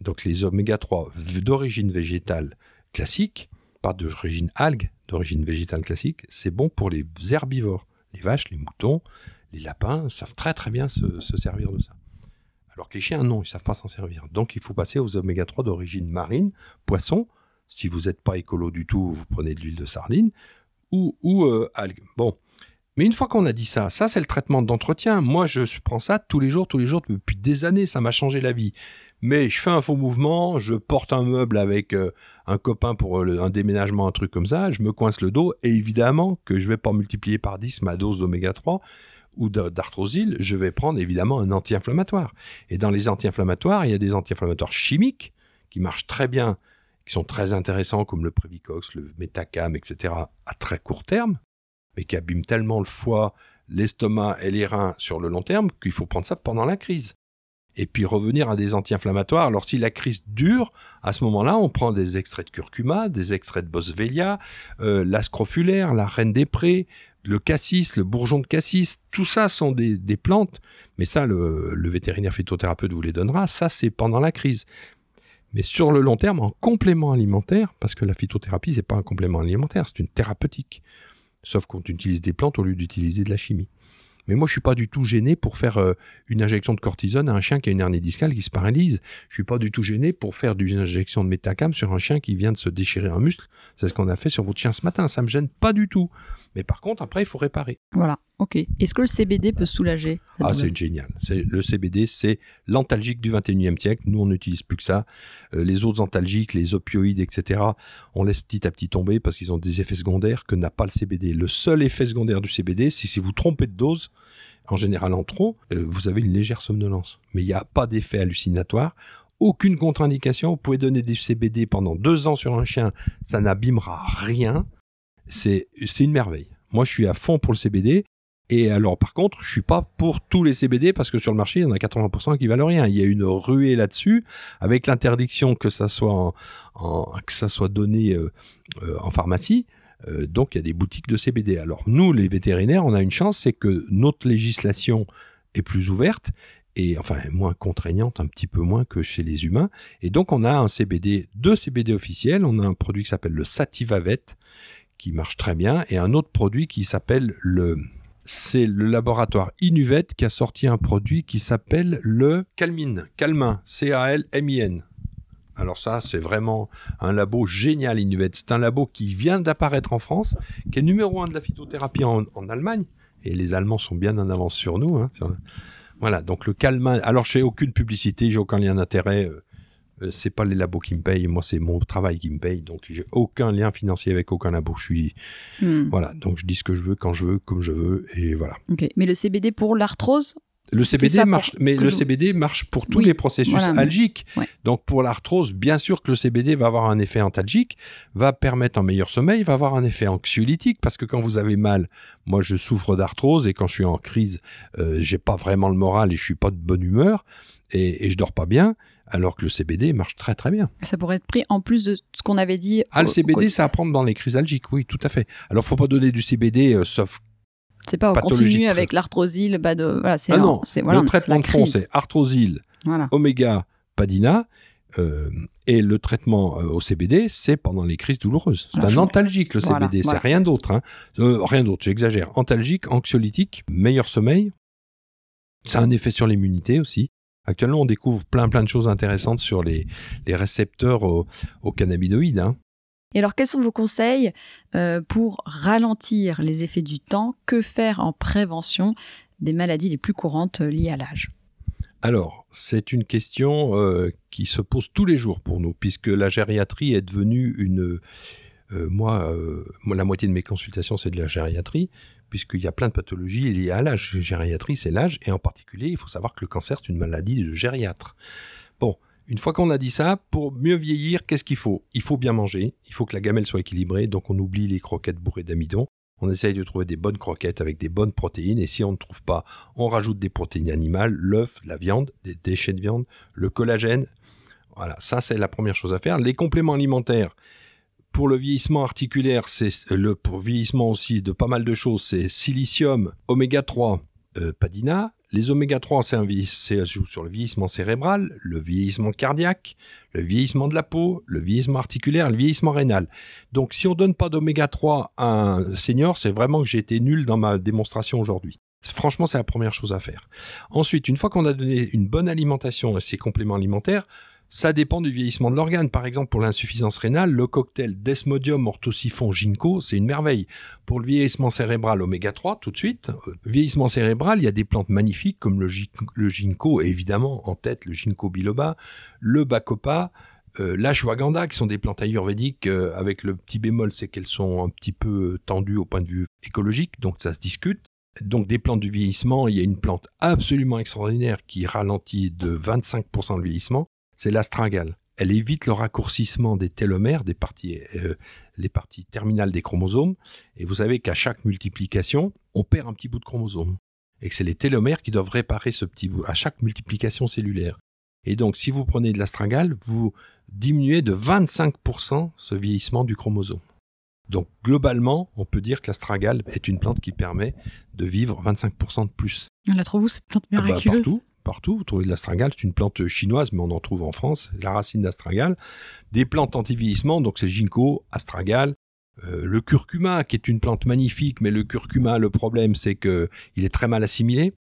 Donc les oméga 3 v- d'origine végétale classique, pas d'origine algue, d'origine végétale classique, c'est bon pour les herbivores. Les vaches, les moutons, les lapins savent très très bien se, se servir de ça. Alors que les chiens, non, ils savent pas s'en servir. Donc il faut passer aux oméga 3 d'origine marine, poisson. Si vous n'êtes pas écolo du tout, vous prenez de l'huile de sardine ou, ou euh, algues. Bon. Mais une fois qu'on a dit ça, ça c'est le traitement d'entretien. Moi, je prends ça tous les jours, tous les jours, depuis des années, ça m'a changé la vie. Mais je fais un faux mouvement, je porte un meuble avec euh, un copain pour euh, un déménagement, un truc comme ça, je me coince le dos, et évidemment que je vais pas multiplier par 10 ma dose d'oméga 3 ou d'a- d'arthrosile, je vais prendre évidemment un anti-inflammatoire. Et dans les anti-inflammatoires, il y a des anti-inflammatoires chimiques qui marchent très bien, qui sont très intéressants, comme le Prévicox, le Metacam, etc., à très court terme, mais qui abîment tellement le foie, l'estomac et les reins sur le long terme qu'il faut prendre ça pendant la crise. Et puis revenir à des anti-inflammatoires. Alors si la crise dure, à ce moment-là, on prend des extraits de curcuma, des extraits de boswellia, euh, la scrofulaire, la reine des prés, le cassis, le bourgeon de cassis, tout ça sont des, des plantes, mais ça, le, le vétérinaire phytothérapeute vous les donnera, ça c'est pendant la crise. Mais sur le long terme, en complément alimentaire, parce que la phytothérapie, c'est pas un complément alimentaire, c'est une thérapeutique. Sauf qu'on utilise des plantes au lieu d'utiliser de la chimie. Mais moi, je suis pas du tout gêné pour faire euh, une injection de cortisone à un chien qui a une hernie discale qui se paralyse. Je suis pas du tout gêné pour faire une injection de métacam sur un chien qui vient de se déchirer un muscle. C'est ce qu'on a fait sur votre chien ce matin. Ça me gêne pas du tout. Mais par contre, après, il faut réparer.
Voilà, ok. Est-ce que le CBD peut soulager la
Ah, c'est génial. Le CBD, c'est l'antalgique du 21e siècle. Nous, on n'utilise plus que ça. Euh, les autres antalgiques, les opioïdes, etc., on laisse petit à petit tomber parce qu'ils ont des effets secondaires que n'a pas le CBD. Le seul effet secondaire du CBD, c'est si vous trompez de dose, en général en trop, euh, vous avez une légère somnolence. Mais il n'y a pas d'effet hallucinatoire. Aucune contre-indication. Vous pouvez donner des CBD pendant deux ans sur un chien, ça n'abîmera rien. C'est une merveille. Moi, je suis à fond pour le CBD. Et alors, par contre, je suis pas pour tous les CBD parce que sur le marché, il y en a 80% qui valent rien. Il y a une ruée là-dessus, avec l'interdiction que ça soit en, en- que ça soit donné euh, euh, en pharmacie. Euh, donc, il y a des boutiques de CBD. Alors, nous, les vétérinaires, on a une chance, c'est que notre législation est plus ouverte et enfin moins contraignante, un petit peu moins que chez les humains. Et donc, on a un CBD, deux CBD officiels. On a un produit qui s'appelle le Sativavet, qui marche très bien, et un autre produit qui s'appelle le c'est le laboratoire Inuvet qui a sorti un produit qui s'appelle le Calmin, C-A-L-M-I-N. Alors ça, c'est vraiment un labo génial, Inuvet. C'est un labo qui vient d'apparaître en France, qui est numéro un de la phytothérapie en, en Allemagne. Et les Allemands sont bien en avance sur nous. hein, sur- Voilà, donc le Calmin. Alors, je fais aucune publicité, j'ai aucun lien d'intérêt. euh, euh, c'est pas les labos qui me payent, moi c'est mon travail qui me paye, donc j'ai aucun lien financier avec aucun labo. Je suis
Hmm,
voilà, donc je dis ce que je veux quand je veux, comme je veux, et voilà.
ok. Mais le CBD pour l'arthrose
Le CBD
ça
marche, mais le
je-
CBD marche pour tous
Oui,
les processus
voilà,
algiques.
Ouais.
Donc pour l'arthrose, bien sûr que le CBD va avoir un effet antalgique, va permettre un meilleur sommeil, va avoir un effet anxiolytique parce que quand vous avez mal, moi je souffre d'arthrose et quand je suis en crise, euh, j'ai pas vraiment le moral et je suis pas de bonne humeur et, et je dors pas bien. Alors que le CBD marche très très bien.
Ça pourrait être pris en plus de ce qu'on avait dit.
Ah, le CBD, c'est à prendre dans les crises algiques, oui, tout à fait. Alors, faut pas donner du CBD, euh, sauf
C'est pas on continue avec l'arthrosile, bah de voilà, c'est
Ah non,
c'est voilà,
le traitement de fond, c'est arthrosile,
Voilà.
oméga, padina, euh, et le traitement euh, au CBD, c'est pendant les crises douloureuses. C'est
Voilà,
un antalgique, le
voilà,
CBD,
voilà.
c'est rien d'autre. Hein. Euh, rien d'autre, j'exagère. Antalgique, anxiolytique, meilleur sommeil. Ça a un effet sur l'immunité aussi. Actuellement, on découvre plein plein de choses intéressantes sur les, les récepteurs aux, aux cannabinoïdes. Hein.
Et alors, quels sont vos conseils euh, pour ralentir les effets du temps? Que faire en prévention des maladies les plus courantes euh, liées à l'âge?
Alors, c'est une question euh, qui se pose tous les jours pour nous, puisque la gériatrie est devenue une... moi, moi, la moitié de mes consultations, c'est de la gériatrie, puisqu'il y a plein de pathologies liées à l'âge. Gériatrie, c'est l'âge, et en particulier, il faut savoir que le cancer, c'est une maladie de gériatre. Bon, une fois qu'on a dit ça, pour mieux vieillir, qu'est-ce qu'il faut? Il faut bien manger, il faut que la gamelle soit équilibrée, donc on oublie les croquettes bourrées d'amidon, On essaye de trouver des bonnes croquettes avec des bonnes protéines. Et si on ne trouve pas, on rajoute des protéines animales, l'œuf, la viande, des déchets de viande, le collagène. Voilà, ça c'est la première chose à faire. Les compléments alimentaires, pour le vieillissement articulaire, c'est le pour vieillissement aussi de pas mal de choses, c'est silicium, oméga 3, euh, padina. Les oméga 3, c'est un sur le vieillissement cérébral, le vieillissement cardiaque, le vieillissement de la peau, le vieillissement articulaire, le vieillissement rénal. Donc, si on donne pas d'oméga 3 à un senior, c'est vraiment que j'ai été nul dans ma démonstration aujourd'hui. Franchement, c'est la première chose à faire. Ensuite, une fois qu'on a donné une bonne alimentation et ses compléments alimentaires, ça dépend du vieillissement de l'organe. Par exemple, pour l'insuffisance rénale, le cocktail Desmodium orthosiphon ginkgo, c'est une merveille. Pour le vieillissement cérébral oméga 3, tout de suite, euh, vieillissement cérébral, il y a des plantes magnifiques comme le, ginkgo, et évidemment en tête le ginkgo biloba, le bacopa, euh, l'ashwagandha, qui sont des plantes ayurvédiques, euh, avec le petit bémol, c'est qu'elles sont un petit peu tendues au point de vue écologique, donc ça se discute. Donc des plantes du vieillissement, il y a une plante absolument extraordinaire qui ralentit de 25% le vieillissement, c'est l'astragale. Elle évite le raccourcissement des télomères, des parties, euh, les parties terminales des chromosomes. Et vous savez qu'à chaque multiplication, on perd un petit bout de chromosome. Et que c'est les télomères qui doivent réparer ce petit bout à chaque multiplication cellulaire. Et donc, si vous prenez de l'astragale, vous diminuez de 25% ce vieillissement du chromosome. Donc, globalement, on peut dire que l'astragale est une plante qui permet de vivre 25% de plus.
On la trouve où cette plante ah bah, miraculeuse?
Partout. Vous trouvez de l'astragale, c'est une plante chinoise, mais on en trouve en France. La racine d'astragale. Des plantes anti-vieillissement, donc c'est ginkgo, astragale. Euh, le curcuma, qui est une plante magnifique, mais le curcuma, le problème, c'est que il est très mal assimilé.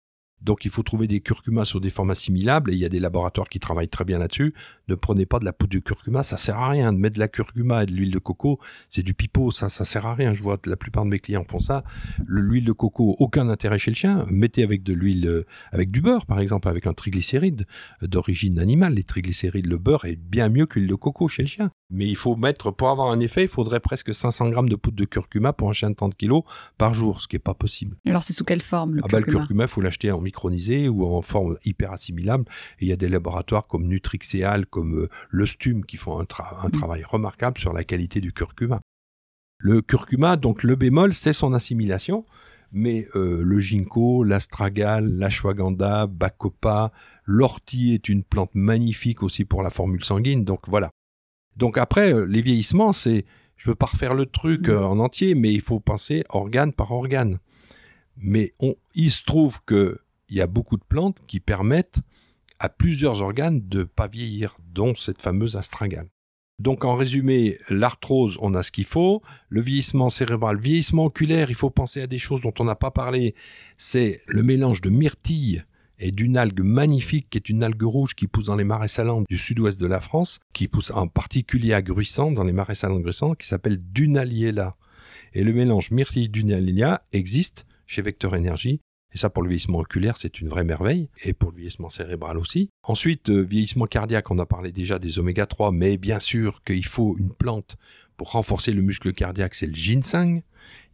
Donc il faut trouver des curcumas sur des formes assimilables et il y a des laboratoires qui travaillent très bien là-dessus. Ne prenez pas de la poudre de curcuma, ça sert à rien. De mettre de la curcuma et de l'huile de coco, c'est du pipeau, ça ça sert à rien. Je vois que la plupart de mes clients font ça. L'huile de coco, aucun intérêt chez le chien. Mettez avec de l'huile euh, avec du beurre par exemple, avec un triglycéride d'origine animale. Les triglycérides, le beurre est bien mieux que l'huile de coco chez le chien. Mais il faut mettre pour avoir un effet, il faudrait presque 500 grammes de poudre de curcuma pour un chien de 30 kilos par jour, ce qui est pas possible.
Alors c'est sous quelle forme le
ah
curcuma
bah, Le curcuma, faut l'acheter en micronisé ou en forme hyper assimilable. Et il y a des laboratoires comme Nutrixeal, comme euh, le Stum, qui font un, mm. travail remarquable sur la qualité du curcuma. Le curcuma, donc le bémol, c'est son assimilation. Mais euh, le ginkgo, l'astragale, l'ashwagandha, bacopa, l'ortie est une plante magnifique aussi pour la formule sanguine. Donc voilà. Donc après, euh, les vieillissements, c'est, je veux pas refaire le truc mm. en entier, mais il faut penser organe par organe. Mais on, il se trouve que il y a beaucoup de plantes qui permettent à plusieurs organes de pas vieillir, dont cette fameuse astragale. Donc en résumé, l'arthrose, on a ce qu'il faut. Le vieillissement cérébral, vieillissement oculaire, il faut penser à des choses dont on n'a pas parlé. C'est le mélange de myrtille et d'une algue magnifique qui est une algue rouge qui pousse dans les marais salants du sud-ouest de la France, qui pousse en particulier à Gruissant, dans les marais salants de qui s'appelle Dunaliella. Et le mélange myrtille-Dunaliella existe chez Vector Énergie et ça, pour le vieillissement oculaire, c'est une vraie merveille. Et pour le vieillissement cérébral aussi. Ensuite, euh, vieillissement cardiaque, on a parlé déjà des oméga 3, mais bien sûr qu'il faut une plante pour renforcer le muscle cardiaque, c'est le ginseng.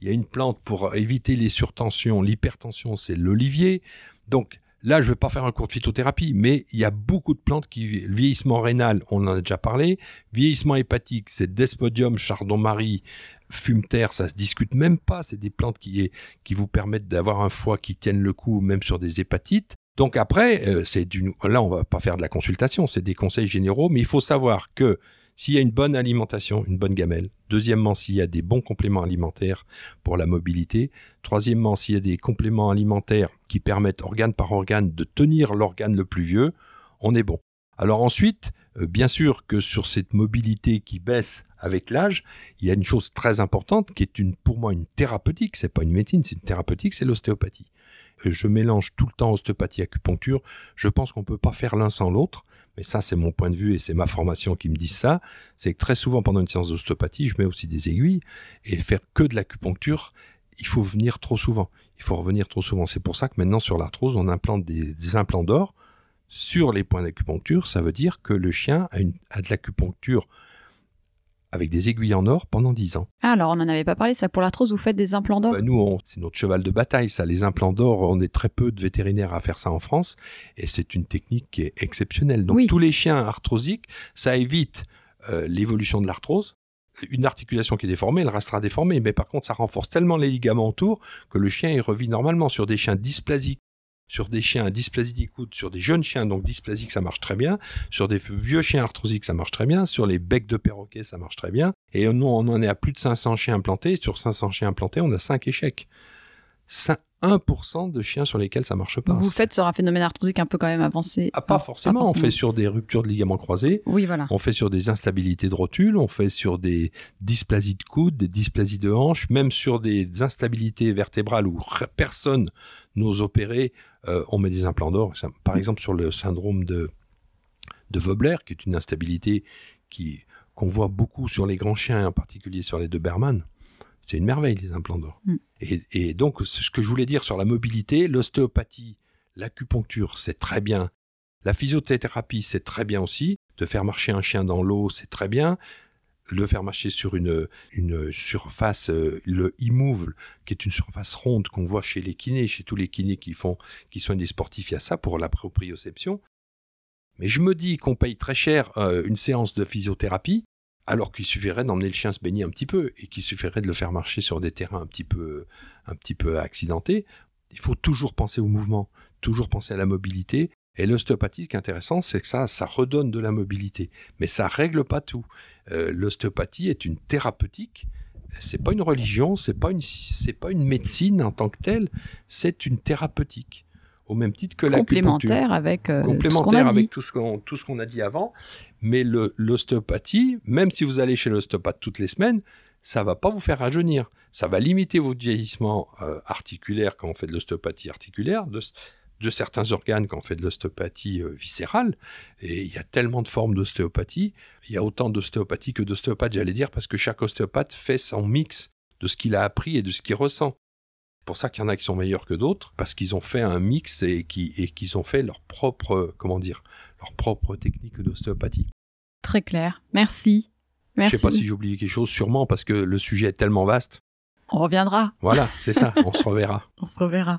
Il y a une plante pour éviter les surtensions, l'hypertension, c'est l'olivier. Donc, Là, je ne vais pas faire un cours de phytothérapie, mais il y a beaucoup de plantes qui vieillissement rénal, on en a déjà parlé. Vieillissement hépatique, c'est Desmodium, Chardon-Marie, fume-terre, ça se discute même pas. C'est des plantes qui, qui vous permettent d'avoir un foie qui tienne le coup, même sur des hépatites. Donc après, euh, c'est là, on va pas faire de la consultation, c'est des conseils généraux, mais il faut savoir que s'il y a une bonne alimentation, une bonne gamelle. Deuxièmement, s'il y a des bons compléments alimentaires pour la mobilité. Troisièmement, s'il y a des compléments alimentaires qui permettent organe par organe de tenir l'organe le plus vieux, on est bon. Alors ensuite, euh, bien sûr que sur cette mobilité qui baisse avec l'âge, il y a une chose très importante qui est une, pour moi une thérapeutique, c'est pas une médecine, c'est une thérapeutique, c'est l'ostéopathie. Euh, je mélange tout le temps ostéopathie et acupuncture. Je pense qu'on peut pas faire l'un sans l'autre, mais ça c'est mon point de vue et c'est ma formation qui me dit ça. C'est que très souvent pendant une séance d'ostéopathie, je mets aussi des aiguilles et faire que de l'acupuncture, il faut venir trop souvent. Il faut revenir trop souvent. C'est pour ça que maintenant sur l'arthrose, on implante des implants d'or sur les points d'acupuncture, ça veut dire que le chien a, de l'acupuncture avec des aiguilles en or pendant 10 ans.
Ah, alors on n'en avait pas parlé, ça pour l'arthrose, vous faites des implants d'or?
Bah, Nous, c'est notre cheval de bataille, ça. Les implants d'or, on est très peu de vétérinaires à faire ça en France, et c'est une technique qui est exceptionnelle. Donc tous les chiens arthrosiques, ça évite euh, l'évolution de l'arthrose, une articulation qui est déformée, elle restera déformée. Mais par contre, ça renforce tellement les ligaments autour que le chien il revit normalement sur des chiens dysplasiques sur des chiens à dysplasie d'écoute, sur des jeunes chiens donc dysplasiques, ça marche très bien. Sur des vieux chiens arthrosiques, ça marche très bien. Sur les becs de perroquet, ça marche très bien. Et nous, on en est à plus de 500 chiens implantés. Sur 500 chiens implantés, on a 5 échecs. 1% de chiens sur lesquels ça marche pas.
Vous faites sur un phénomène arthrosique un peu quand même avancé
ah, pas, forcément. On fait sur des ruptures de ligaments croisés.
Oui, voilà.
On fait sur des instabilités de rotule. On fait sur des dysplasies de coude, des dysplasies de hanche, même sur des instabilités vertébrales où personne n'ose opérer. Euh, on met des implants d'or. Par exemple, sur le syndrome de, de Vobler, qui est une instabilité qui qu'on voit beaucoup sur les grands chiens, en particulier sur les Doberman c'est une merveille, les implants d'or. Mm. Et, donc, ce que je voulais dire sur la mobilité, l'ostéopathie, l'acupuncture, c'est très bien. La physiothérapie, c'est très bien aussi. De faire marcher un chien dans l'eau, c'est très bien. Le faire marcher sur une, une surface, euh, le e-move, qui est une surface ronde qu'on voit chez les kinés, chez tous les kinés qui font, qui sont des sportifs, il y a ça pour la proprioception. Mais je me dis qu'on paye très cher euh, une séance de physiothérapie alors qu'il suffirait d'emmener le chien se baigner un petit peu et qu'il suffirait de le faire marcher sur des terrains un petit peu, un petit peu accidentés. Il faut toujours penser au mouvement, toujours penser à la mobilité. Et l'ostéopathie, ce qui est intéressant, c'est que ça, ça redonne de la mobilité. Mais ça règle pas tout. Euh, l'ostéopathie est une thérapeutique. C'est pas une religion, c'est pas une, c'est pas une médecine en tant que telle. C'est une thérapeutique au même titre que
complémentaire avec
euh, complémentaire avec tout ce qu'on tout ce qu'on a dit avant. Mais l'ostéopathie, même si vous allez chez l'ostéopathe toutes les semaines, ça va pas vous faire rajeunir. Ça va limiter votre vieillissement euh, articulaire quand on fait de l'ostéopathie articulaire, de, de, certains organes quand on fait de l'ostéopathie euh, viscérale. Et il y a tellement de formes d'ostéopathie. Il y a autant d'ostéopathie que d'ostéopathes, j'allais dire, parce que chaque ostéopathe fait son mix de ce qu'il a appris et de ce qu'il ressent pour ça qu'il y en a qui sont meilleurs que d'autres, parce qu'ils ont fait un mix et qu'ils ont fait leur propre, comment dire, leur propre technique d'ostéopathie.
Très clair. Merci. Merci.
Je sais pas si j'ai oublié quelque chose, sûrement parce que le sujet est tellement vaste.
On reviendra.
Voilà, c'est ça, on se reverra.
On se reverra.